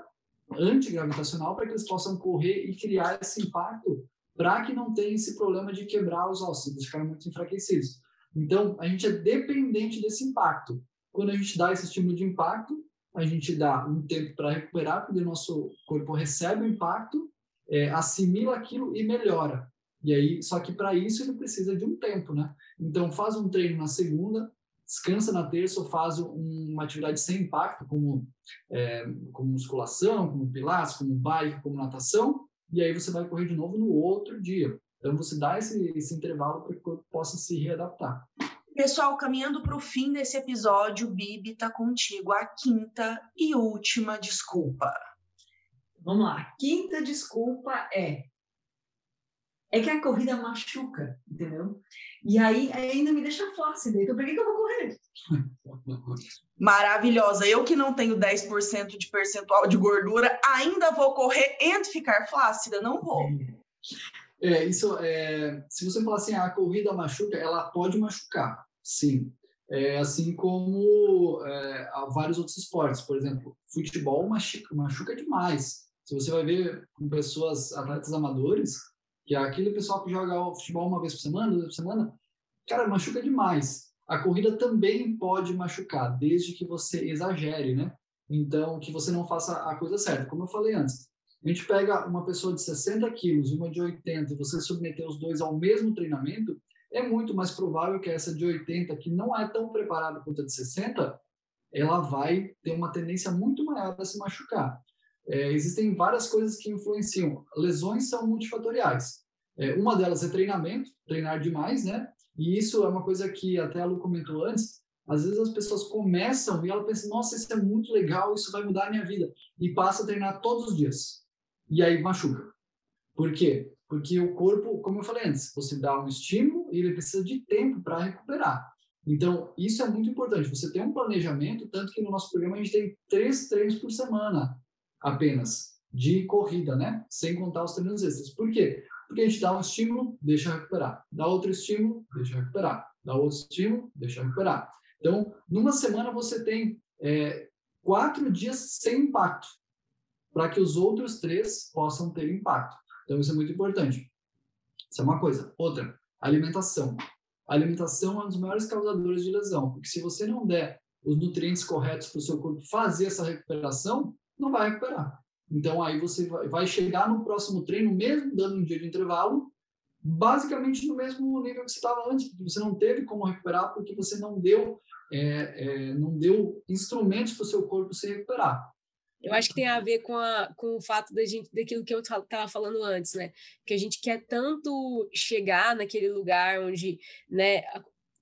antigravitacional para que eles possam correr e criar esse impacto para que não tenha esse problema de quebrar os ossos, eles ficarem muito enfraquecidos. Então, a gente é dependente desse impacto. Quando a gente dá esse estímulo de impacto, a gente dá um tempo para recuperar, porque o nosso corpo recebe o impacto, é, assimila aquilo e melhora. E aí, só que para isso ele precisa de um tempo, né? Então, faz um treino na segunda, descansa na terça ou faz uma atividade sem impacto, como, é, como musculação, como pilates, como bike, como natação, e aí você vai correr de novo no outro dia. Então, você dá esse, esse intervalo para que o corpo possa se readaptar. Pessoal, caminhando para o fim desse episódio, Bibi está contigo. A quinta e última desculpa. Vamos lá. A quinta desculpa é é que a corrida machuca, entendeu? E aí ainda me deixa flácida. Então, por que, que eu vou correr? Maravilhosa. Eu que não tenho 10% de percentual de gordura, ainda vou correr e ficar flácida? Não vou. É, isso é. Se você falar assim, ah, a corrida machuca, ela pode machucar, sim. É, assim como é, vários outros esportes, por exemplo, futebol machuca, machuca demais. Se você vai ver com pessoas, atletas amadores, que é aquele pessoal que joga futebol uma vez por semana, duas por semana, cara, machuca demais. A corrida também pode machucar, desde que você exagere, né? Então, que você não faça a coisa certa. Como eu falei antes, a gente pega uma pessoa de 60 quilos e uma de 80 e você submeter os dois ao mesmo treinamento, é muito mais provável que essa de 80, que não é tão preparada quanto a de 60, ela vai ter uma tendência muito maior a se machucar. É, existem várias coisas que influenciam. Lesões são multifatoriais. É, uma delas é treinamento, treinar demais, né? E isso é uma coisa que até a Lu comentou antes. Às vezes as pessoas começam e ela pensa, nossa, isso é muito legal, isso vai mudar a minha vida. E passa a treinar todos os dias. E aí machuca. Por quê? Porque o corpo, como eu falei antes, você dá um estímulo e ele precisa de tempo para recuperar. Então, isso é muito importante. Você tem um planejamento, tanto que no nosso programa a gente tem três treinos por semana apenas de corrida, né? Sem contar os treinos extras. Por quê? Porque a gente dá um estímulo, deixa recuperar. Dá outro estímulo, deixa recuperar. Dá outro estímulo, deixa recuperar. Então, numa semana você tem é, quatro dias sem impacto, para que os outros três possam ter impacto. Então, isso é muito importante. Isso é uma coisa. Outra, alimentação. A alimentação é um dos maiores causadores de lesão, porque se você não der os nutrientes corretos para o seu corpo fazer essa recuperação, não vai recuperar. Então aí você vai chegar no próximo treino, mesmo dando um dia de intervalo, basicamente no mesmo nível que você estava antes, porque você não teve como recuperar, porque você não deu, é, é, não deu instrumentos para o seu corpo se recuperar. Eu acho que tem a ver com, a, com o fato da gente, daquilo que eu estava falando antes, né? Que a gente quer tanto chegar naquele lugar onde, né,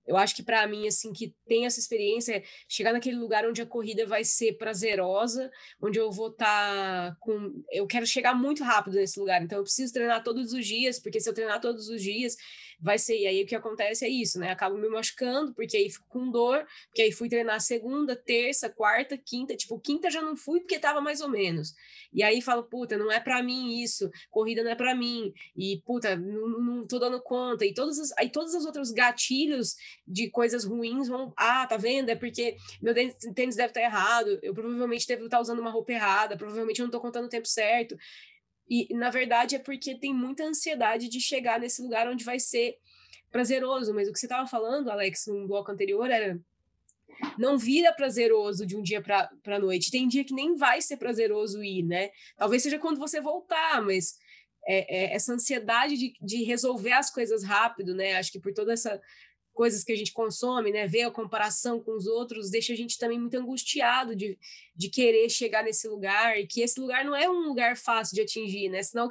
eu acho que para mim, assim, que tem essa experiência, chegar naquele lugar onde a corrida vai ser prazerosa, onde eu vou estar tá com. Eu quero chegar muito rápido nesse lugar, então eu preciso treinar todos os dias, porque se eu treinar todos os dias, vai ser. E aí o que acontece é isso, né? Acabo me machucando, porque aí fico com dor, porque aí fui treinar segunda, terça, quarta, quinta. Tipo, quinta já não fui porque tava mais ou menos. E aí falo, puta, não é para mim isso, corrida não é para mim. E, puta, não, não tô dando conta. E todos os, aí todos os outros gatilhos de coisas ruins vão. Ah, tá vendo? É porque meu tênis deve estar tá errado, eu provavelmente devo estar tá usando uma roupa errada, provavelmente eu não tô contando o tempo certo. E, na verdade, é porque tem muita ansiedade de chegar nesse lugar onde vai ser prazeroso. Mas o que você estava falando, Alex, no bloco anterior, era não vira prazeroso de um dia para noite. Tem dia que nem vai ser prazeroso ir, né? Talvez seja quando você voltar, mas é, é, essa ansiedade de, de resolver as coisas rápido, né? Acho que por toda essa coisas que a gente consome, né, ver a comparação com os outros, deixa a gente também muito angustiado de, de querer chegar nesse lugar, e que esse lugar não é um lugar fácil de atingir, né? Senão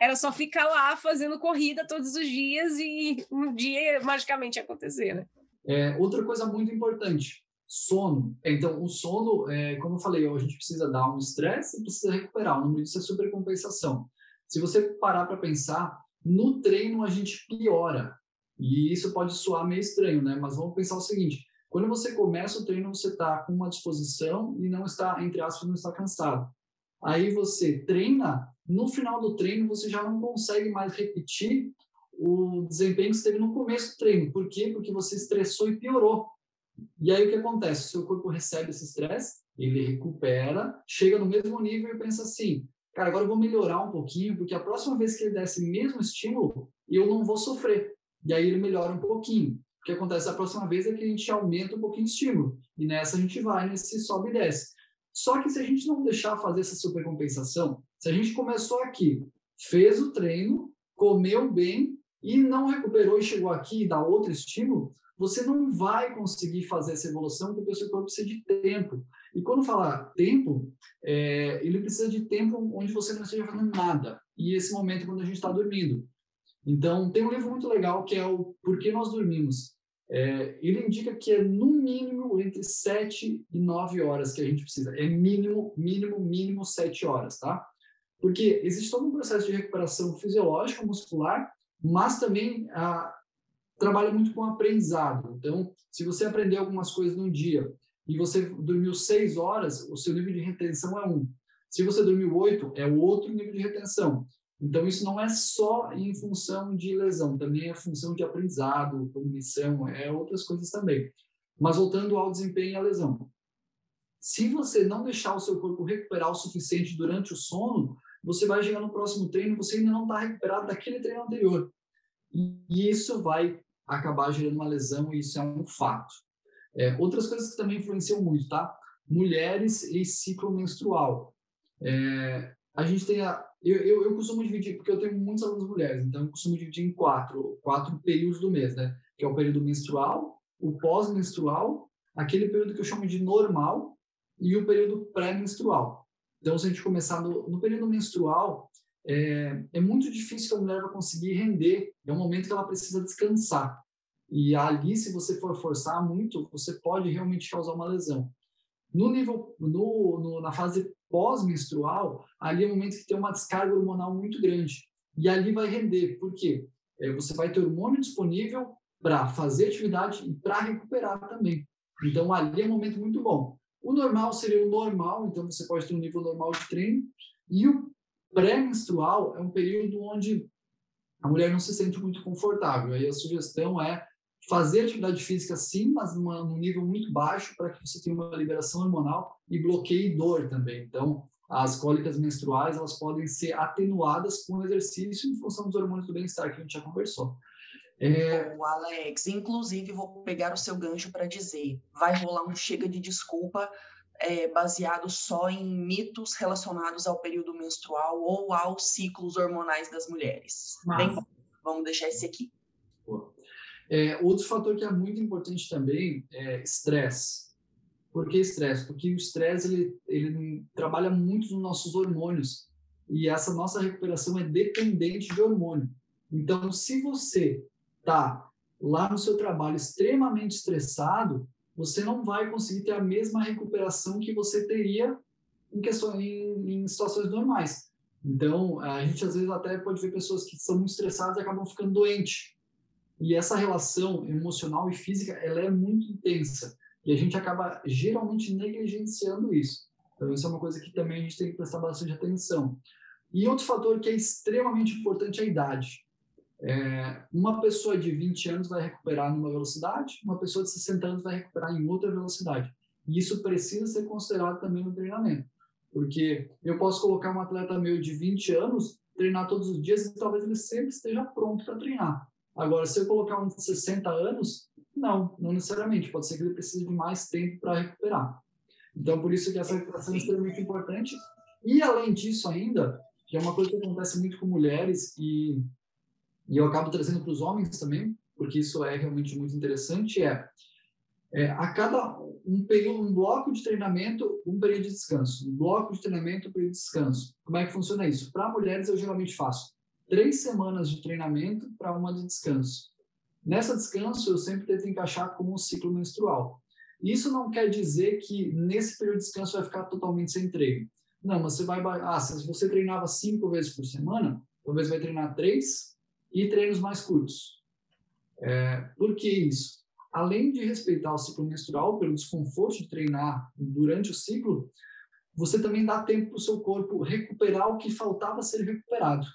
era só ficar lá fazendo corrida todos os dias e um dia magicamente acontecer, né? É, outra coisa muito importante, sono. Então, o sono, é, como eu falei, a gente precisa dar um estresse e precisa recuperar. O nome disso é supercompensação. Se você parar para pensar, no treino a gente piora. E isso pode soar meio estranho, né? Mas vamos pensar o seguinte: quando você começa o treino, você está com uma disposição e não está, entre aspas, não está cansado. Aí você treina, no final do treino você já não consegue mais repetir o desempenho que você teve no começo do treino. Por quê? Porque você estressou e piorou. E aí o que acontece? O seu corpo recebe esse estresse, ele recupera, chega no mesmo nível e pensa assim: cara, agora eu vou melhorar um pouquinho, porque a próxima vez que ele der esse mesmo estímulo, eu não vou sofrer e aí ele melhora um pouquinho. O que acontece a próxima vez é que a gente aumenta um pouquinho o estímulo, e nessa a gente vai nesse sobe e desce. Só que se a gente não deixar fazer essa supercompensação, se a gente começou aqui, fez o treino, comeu bem e não recuperou e chegou aqui e dá outro estímulo, você não vai conseguir fazer essa evolução porque o seu corpo precisa de tempo. E quando fala tempo, é, ele precisa de tempo onde você não esteja fazendo nada. E esse momento quando a gente está dormindo. Então, tem um livro muito legal que é o Por que Nós Dormimos. É, ele indica que é no mínimo entre 7 e 9 horas que a gente precisa. É mínimo, mínimo, mínimo 7 horas, tá? Porque existe todo um processo de recuperação fisiológica, muscular, mas também a, trabalha muito com aprendizado. Então, se você aprender algumas coisas num dia e você dormiu 6 horas, o seu nível de retenção é um. Se você dormiu 8, é outro nível de retenção. Então, isso não é só em função de lesão, também é função de aprendizado, cognição, é outras coisas também. Mas voltando ao desempenho e à lesão. Se você não deixar o seu corpo recuperar o suficiente durante o sono, você vai chegar no próximo treino, você ainda não está recuperado daquele treino anterior. E isso vai acabar gerando uma lesão, e isso é um fato. É, outras coisas que também influenciam muito, tá? Mulheres e ciclo menstrual. É, a gente tem a, eu, eu, eu, costumo dividir, porque eu tenho muitos alunos mulheres, então eu costumo dividir em quatro, quatro períodos do mês, né? Que é o período menstrual, o pós-menstrual, aquele período que eu chamo de normal e o período pré-menstrual. Então, se a gente começar no, no período menstrual, é, é, muito difícil que a mulher vai conseguir render, é um momento que ela precisa descansar. E ali, se você for forçar muito, você pode realmente causar uma lesão. No nível, no, no na fase pós-menstrual, ali é o momento que tem uma descarga hormonal muito grande. E ali vai render. Por quê? É, você vai ter hormônio disponível para fazer atividade e para recuperar também. Então, ali é um momento muito bom. O normal seria o normal, então você pode ter um nível normal de treino. E o pré-menstrual é um período onde a mulher não se sente muito confortável. Aí a sugestão é fazer atividade física sim, mas numa, num nível muito baixo para que você tenha uma liberação hormonal e bloqueie dor também. Então, as cólicas menstruais elas podem ser atenuadas com exercício em função dos hormônios do bem-estar que a gente já conversou. É... O Alex, inclusive, vou pegar o seu gancho para dizer, vai rolar um chega de desculpa é, baseado só em mitos relacionados ao período menstrual ou aos ciclos hormonais das mulheres. Bem, vamos deixar esse aqui. É, outro fator que é muito importante também é estresse. Por que estresse? Porque o estresse ele, ele trabalha muito nos nossos hormônios e essa nossa recuperação é dependente de hormônio. Então, se você está lá no seu trabalho extremamente estressado, você não vai conseguir ter a mesma recuperação que você teria em, questões, em, em situações normais. Então, a gente às vezes até pode ver pessoas que são muito estressadas e acabam ficando doentes e essa relação emocional e física, ela é muito intensa. E a gente acaba geralmente negligenciando isso. Então, isso é uma coisa que também a gente tem que prestar bastante atenção. E outro fator que é extremamente importante é a idade. É, uma pessoa de 20 anos vai recuperar numa velocidade, uma pessoa de 60 anos vai recuperar em outra velocidade. E isso precisa ser considerado também no treinamento. Porque eu posso colocar um atleta meu de 20 anos, treinar todos os dias e talvez ele sempre esteja pronto para treinar. Agora, se eu colocar um de 60 anos, Não, não necessariamente. Pode ser que ele precise de mais tempo para recuperar. Então, por isso que essa recuperação é extremamente importante. E, além disso ainda, que é uma coisa que acontece muito com mulheres e, e eu acabo trazendo para os homens também, porque isso é realmente muito interessante, é, é a cada um período, um bloco de treinamento, um período de descanso. Um bloco de treinamento, um período de descanso. Como é que funciona isso? Para mulheres, eu geralmente faço três semanas de treinamento para uma de descanso. Nessa descanso, eu sempre tento encaixar com um ciclo menstrual. Isso não quer dizer que nesse período de descanso vai ficar totalmente sem treino. Não, você vai. Ah, se você treinava cinco vezes por semana, talvez vai treinar três e treinos mais curtos. É, por que isso? Além de respeitar o ciclo menstrual, pelo desconforto de treinar durante o ciclo, você também dá tempo para o seu corpo recuperar o que faltava ser recuperado.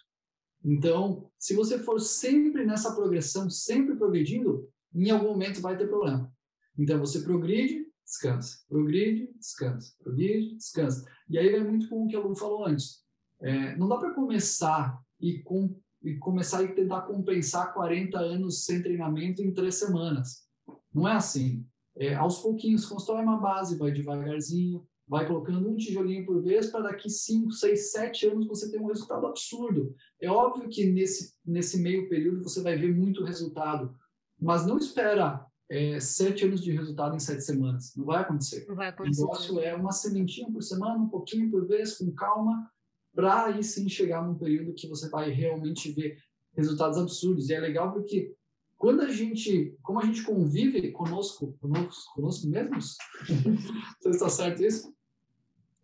Então, se você for sempre nessa progressão, sempre progredindo, em algum momento vai ter problema. Então, você progride, descansa, progride, descansa, progride, descansa. E aí vai muito com o que a Lu falou antes. É, não dá para começar e, com, e começar e tentar compensar 40 anos sem treinamento em três semanas. Não é assim. É, aos pouquinhos, constrói uma base, vai devagarzinho, vai colocando um tijolinho por vez para daqui 5, 6, 7 anos você ter um resultado absurdo. É óbvio que nesse, nesse meio período você vai ver muito resultado, mas não espera é, sete anos de resultado em sete semanas. Não vai acontecer. Não vai acontecer. O negócio é uma sementinha por semana, um pouquinho por vez, com calma, para aí sim chegar num período que você vai realmente ver resultados absurdos. E é legal porque quando a gente, como a gente convive conosco, conosco, conosco mesmos, se está certo isso,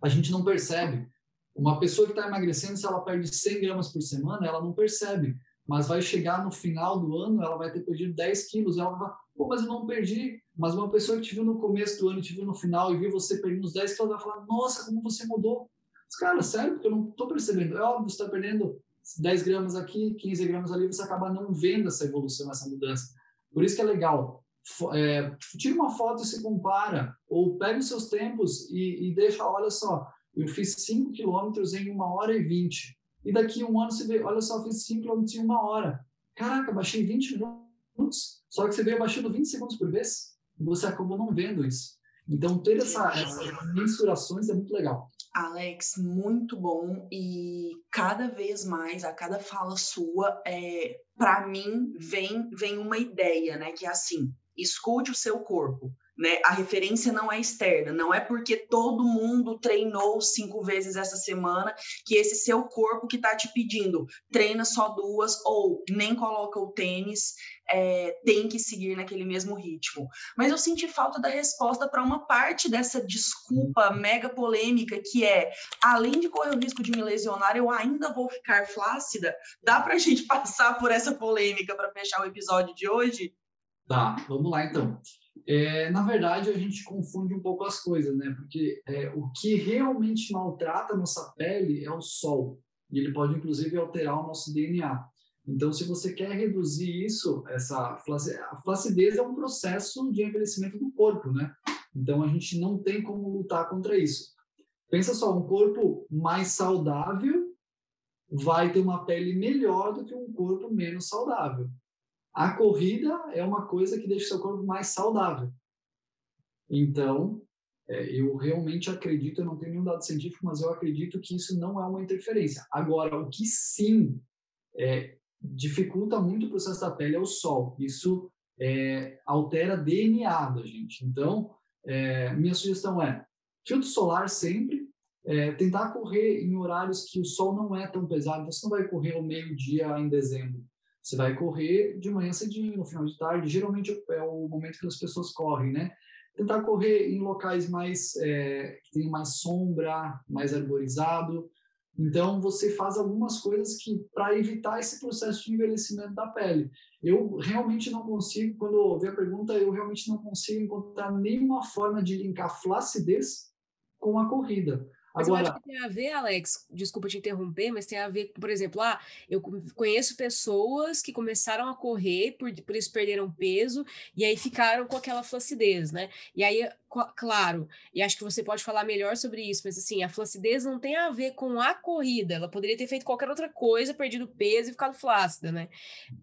a gente não percebe. Uma pessoa que está emagrecendo, se ela perde 100 gramas por semana, ela não percebe. Mas vai chegar no final do ano, ela vai ter perdido 10 quilos. Ela vai, pô, mas eu não perdi. Mas uma pessoa que te viu no começo do ano, te viu no final e viu você perdendo os 10 quilos, vai falar, nossa, como você mudou. Mas, cara, sério, porque eu não estou percebendo. É óbvio, você está perdendo 10 gramas aqui, 15 gramas ali, você acaba não vendo essa evolução, essa mudança. Por isso que é legal. É, tira uma foto e se compara, ou pega os seus tempos e, e deixa, olha só, eu fiz 5 quilômetros em uma hora e 20. E daqui um ano você vê, olha só, eu fiz 5 quilômetros em uma hora. Caraca, baixei 20 minutos. Só que você veio baixando 20 segundos por vez e você acabou não vendo isso. Então, ter essa, essas mensurações é muito legal. Alex, muito bom e cada vez mais, a cada fala sua, é, para mim vem vem uma ideia, né, que é assim, escute o seu corpo. Né? A referência não é externa, não é porque todo mundo treinou cinco vezes essa semana que esse seu corpo que está te pedindo treina só duas ou nem coloca o tênis, é, tem que seguir naquele mesmo ritmo. Mas eu senti falta da resposta para uma parte dessa desculpa mega polêmica que é, além de correr o risco de me lesionar, eu ainda vou ficar flácida. Dá para a gente passar por essa polêmica para fechar o episódio de hoje? Tá, vamos lá então. É, na verdade, a gente confunde um pouco as coisas, né? Porque é, o que realmente maltrata a nossa pele é o sol. E ele pode, inclusive, alterar o nosso DNA. Então, se você quer reduzir isso, essa a flacidez é um processo de envelhecimento do corpo, né? Então, a gente não tem como lutar contra isso. Pensa só, um corpo mais saudável vai ter uma pele melhor do que um corpo menos saudável. A corrida é uma coisa que deixa o seu corpo mais saudável. Então, é, eu realmente acredito, eu não tenho nenhum dado científico, mas eu acredito que isso não é uma interferência. Agora, o que sim é, dificulta muito o processo da pele é o sol. Isso é, altera DNA da gente. Então, é, minha sugestão é filtro solar sempre, é, tentar correr em horários que o sol não é tão pesado. Você não vai correr ao meio-dia em dezembro. Você vai correr de manhã cedinho, no final de tarde. Geralmente é o momento que as pessoas correm, né? Tentar correr em locais mais é, que tem mais sombra, mais arborizado. Então você faz algumas coisas que para evitar esse processo de envelhecimento da pele. Eu realmente não consigo, quando ouvi a pergunta, eu realmente não consigo encontrar nenhuma forma de linkar flacidez com a corrida. Mas Agora, eu acho que tem a ver, Alex, desculpa te interromper, mas tem a ver, por exemplo, ah, eu conheço pessoas que começaram a correr, por, por isso perderam peso, e aí ficaram com aquela flacidez, né? E aí claro, e acho que você pode falar melhor sobre isso, mas assim, a flacidez não tem a ver com a corrida, ela poderia ter feito qualquer outra coisa, perdido peso e ficado flácida, né?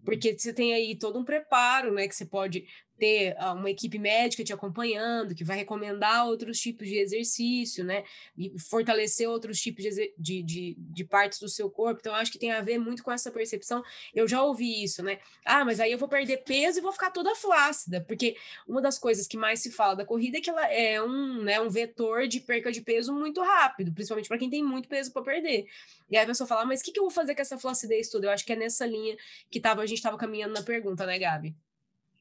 Porque você tem aí todo um preparo, né, que você pode ter ah, uma equipe médica te acompanhando, que vai recomendar outros tipos de exercício, né? E fortalecer outros tipos de, de, de, de, partes do seu corpo. Então, acho que tem a ver muito com essa percepção. Eu já ouvi isso, né? Ah, mas aí eu vou perder peso e vou ficar toda flácida, porque uma das coisas que mais se fala da corrida é que ela é um, né, um vetor de perca de peso muito rápido, principalmente para quem tem muito peso para perder. E aí a pessoa fala, ah, mas o que, que eu vou fazer com essa flacidez toda? Eu acho que é nessa linha que tava, a gente estava caminhando na pergunta, né, Gabi?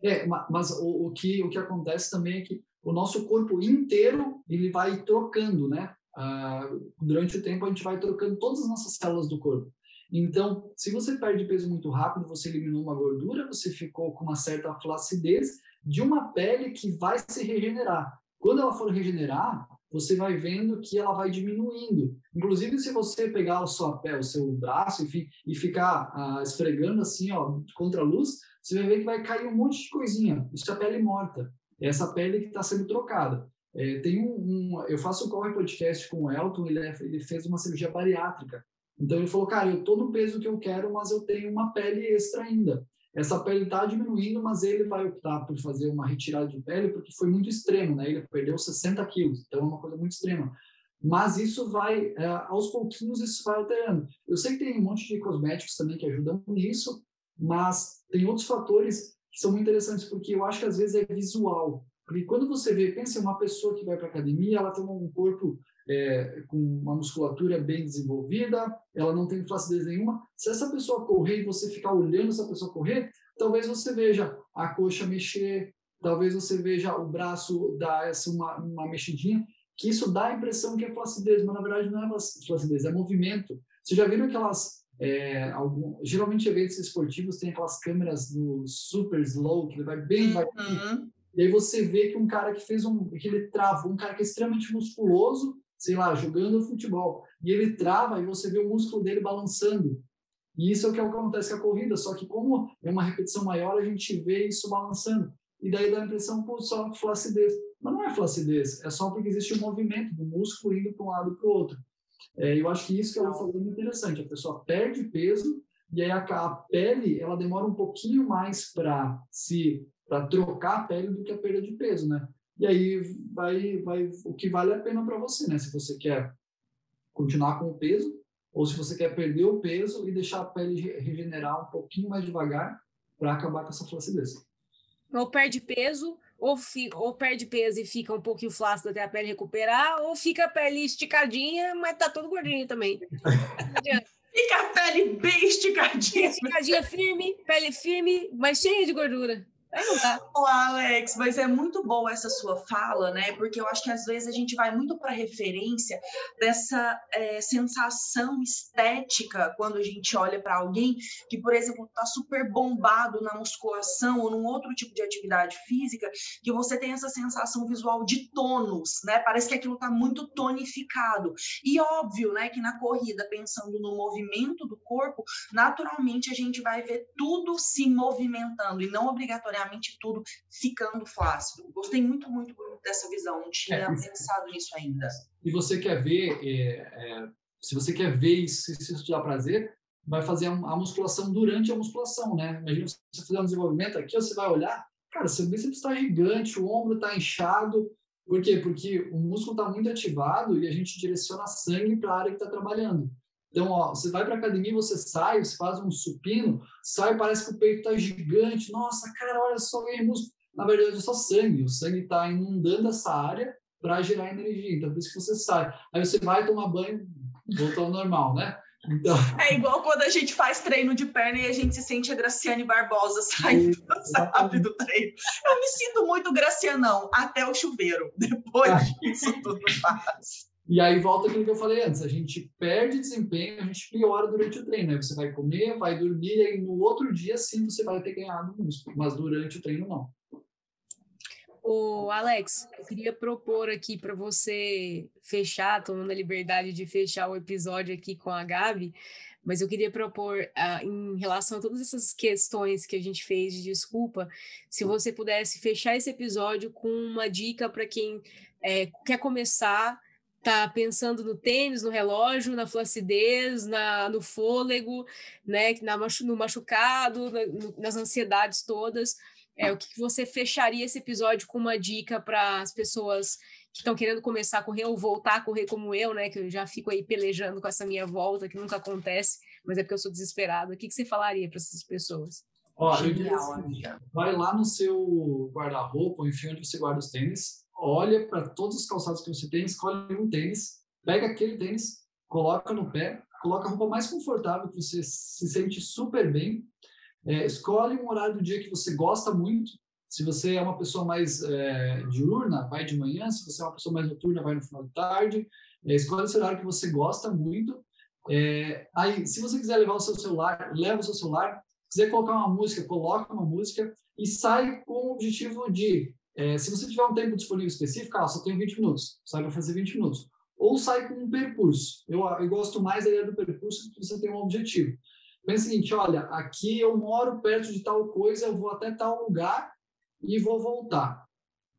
É, mas o, o, que, o que acontece também é que o nosso corpo inteiro ele vai trocando, né? Ah, durante o tempo a gente vai trocando todas as nossas células do corpo. Então, se você perde peso muito rápido, você eliminou uma gordura, você ficou com uma certa flacidez de uma pele que vai se regenerar. Quando ela for regenerar, você vai vendo que ela vai diminuindo. Inclusive, se você pegar o seu pé, o seu braço e, e ficar ah, esfregando assim, ó, contra a luz, você vai ver que vai cair um monte de coisinha. Isso é pele morta. É essa pele que está sendo trocada. É, tem um, um, eu faço um corre podcast com o Elton, ele, é, ele fez uma cirurgia bariátrica. Então ele falou, cara, eu tô no peso que eu quero, mas eu tenho uma pele extra ainda. Essa pele está diminuindo, mas ele vai optar por fazer uma retirada de pele porque foi muito extremo, né? Ele perdeu 60 quilos, então é uma coisa muito extrema. Mas isso vai, é, aos pouquinhos, isso vai alterando. Eu sei que tem um monte de cosméticos também que ajudam nisso, mas tem outros fatores que são muito interessantes, porque eu acho que às vezes é visual. Porque quando você vê, pensa uma pessoa que vai para academia, ela tem um corpo é, com uma musculatura bem desenvolvida, ela não tem flacidez nenhuma. Se essa pessoa correr e você ficar olhando essa pessoa correr, talvez você veja a coxa mexer, talvez você veja o braço dar essa uma, uma mexidinha, que isso dá a impressão que é flacidez, mas na verdade não é flacidez, é movimento. Vocês já viram aquelas é, algum, geralmente eventos esportivos tem aquelas câmeras do super slow, que ele vai bem uhum. E aí você vê que um cara que fez um. que ele travou, um cara que é extremamente musculoso, sei lá, jogando futebol, e ele trava e você vê o músculo dele balançando. E isso é o que acontece com a corrida, só que como é uma repetição maior, a gente vê isso balançando. E daí dá a impressão, por só flacidez. Mas não é flacidez, é só porque existe um movimento do músculo indo para um lado para o outro. É, eu acho que isso que ela falou é interessante. A pessoa perde peso e aí a, a pele ela demora um pouquinho mais para se para trocar a pele do que a perda de peso, né? E aí vai vai o que vale a pena para você, né? Se você quer continuar com o peso ou se você quer perder o peso e deixar a pele regenerar um pouquinho mais devagar para acabar com essa flacidez. Ou perde peso ou, fi, ou perde peso e fica um pouquinho flácido até a pele recuperar, ou fica a pele esticadinha, mas tá todo gordinho também. fica a pele bem esticadinha. Esticadinha firme, pele firme, mas cheia de gordura. Não dá. Ô, Alex, mas é muito boa essa sua fala, né? Porque eu acho que às vezes a gente vai muito para referência dessa é, sensação estética quando a gente olha para alguém que, por exemplo, está super bombado na musculação ou num outro tipo de atividade física, que você tem essa sensação visual de tônus, né? Parece que aquilo está muito tonificado. E óbvio, né, que na corrida, pensando no movimento do corpo, naturalmente a gente vai ver tudo se movimentando e não obrigatoriamente necessariamente tudo ficando flácido. Gostei muito, muito, muito dessa visão, não tinha é, pensado nisso ainda. E você quer ver, é, é, se você quer ver isso, se isso te dá prazer, vai fazer a, musculação durante a musculação, né? Imagina você fizer um desenvolvimento aqui, você vai olhar, cara, seu bíceps está gigante, o ombro está inchado, por quê? Porque o músculo está muito ativado e a gente direciona sangue para a área que está trabalhando. Então, ó, você vai para academia, você sai, você faz um supino, sai parece que o peito está gigante. Nossa, cara, olha só, ganhei músculo. Na verdade, é só sangue. O sangue está inundando essa área para gerar energia. Então, por isso que você sai. Aí você vai tomar banho, voltou ao normal, né? Então... É igual quando a gente faz treino de perna e a gente se sente a Graciane Barbosa saindo, sabe, do treino. Eu me sinto muito Gracianão, até o chuveiro. Depois disso, tudo faz. E aí volta aquilo que eu falei antes, a gente perde desempenho, a gente piora durante o treino. Aí você vai comer, vai dormir, e aí no outro dia sim você vai ter ganhado músculo, mas durante o treino não. Ô, Alex, eu queria propor aqui para você fechar, tomando a liberdade de fechar o episódio aqui com a Gabi, mas eu queria propor, uh, em relação a todas essas questões que a gente fez de desculpa, se você pudesse fechar esse episódio com uma dica para quem é, quer começar, tá pensando no tênis, no relógio, na flacidez, na, no fôlego, né, na, no machucado, na, no, nas ansiedades todas. É, o que, que você fecharia esse episódio com uma dica para as pessoas que estão querendo começar a correr ou voltar a correr como eu, né? Que eu já fico aí pelejando com essa minha volta, que nunca acontece, mas é porque eu sou desesperado. O que, que você falaria para essas pessoas? Olha, assim, vai lá no seu guarda-roupa, enfim, onde você guarda os tênis, olha para todos os calçados que você tem, escolhe um tênis, pega aquele tênis, coloca no pé, coloca a roupa mais confortável, que você se sente super bem, é, escolhe um horário do dia que você gosta muito. Se você é uma pessoa mais é, diurna, vai de manhã. Se você é uma pessoa mais noturna, vai no final de tarde. É, escolhe esse horário que você gosta muito. É, aí, se você quiser levar o seu celular, leva o seu celular. Se quiser colocar uma música, coloca uma música e sai com o objetivo de, é, se você tiver um tempo disponível específico, ah, só tenho 20 minutos, sai para fazer 20 minutos. Ou sai com um percurso. Eu, eu gosto mais da ideia do percurso porque você tem um objetivo. Pensa o seguinte, olha, aqui eu moro perto de tal coisa, eu vou até tal lugar e vou voltar.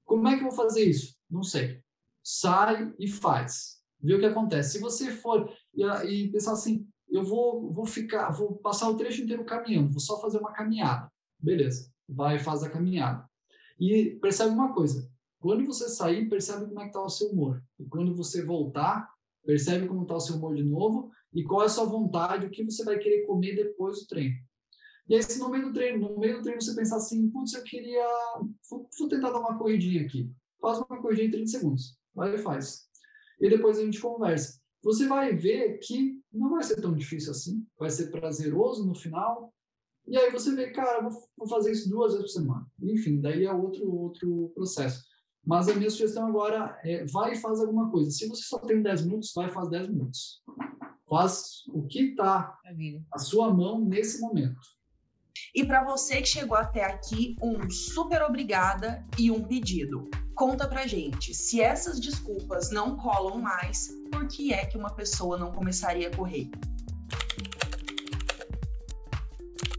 Como é que eu vou fazer isso? Não sei. Sai e faz. Vê o que acontece. Se você for e, e pensar assim, eu vou, vou ficar, vou passar o trecho inteiro caminhando, vou só fazer uma caminhada. Beleza. Vai e faz a caminhada. E percebe uma coisa. Quando você sair, percebe como é que está o seu humor. E quando você voltar, percebe como está o seu humor de novo e qual é a sua vontade, o que você vai querer comer depois do treino. E aí, se no meio do treino, no meio do treino você pensar assim, putz, eu queria, vou, vou, tentar dar uma corridinha aqui. Faz uma corridinha em 30 segundos. Vai e faz. E depois a gente conversa. Você vai ver que não vai ser tão difícil assim, vai ser prazeroso no final. E aí você vê, cara, vou, fazer isso duas vezes por semana. Enfim, daí é outro, outro processo. Mas a minha sugestão agora é, vai e faz alguma coisa. Se você só tem 10 minutos, vai e faz 10 minutos. Faz o que está à sua mão nesse momento. E para você que chegou até aqui, um super obrigada e um pedido. Conta pra gente, se essas desculpas não colam mais, por que é que uma pessoa não começaria a correr?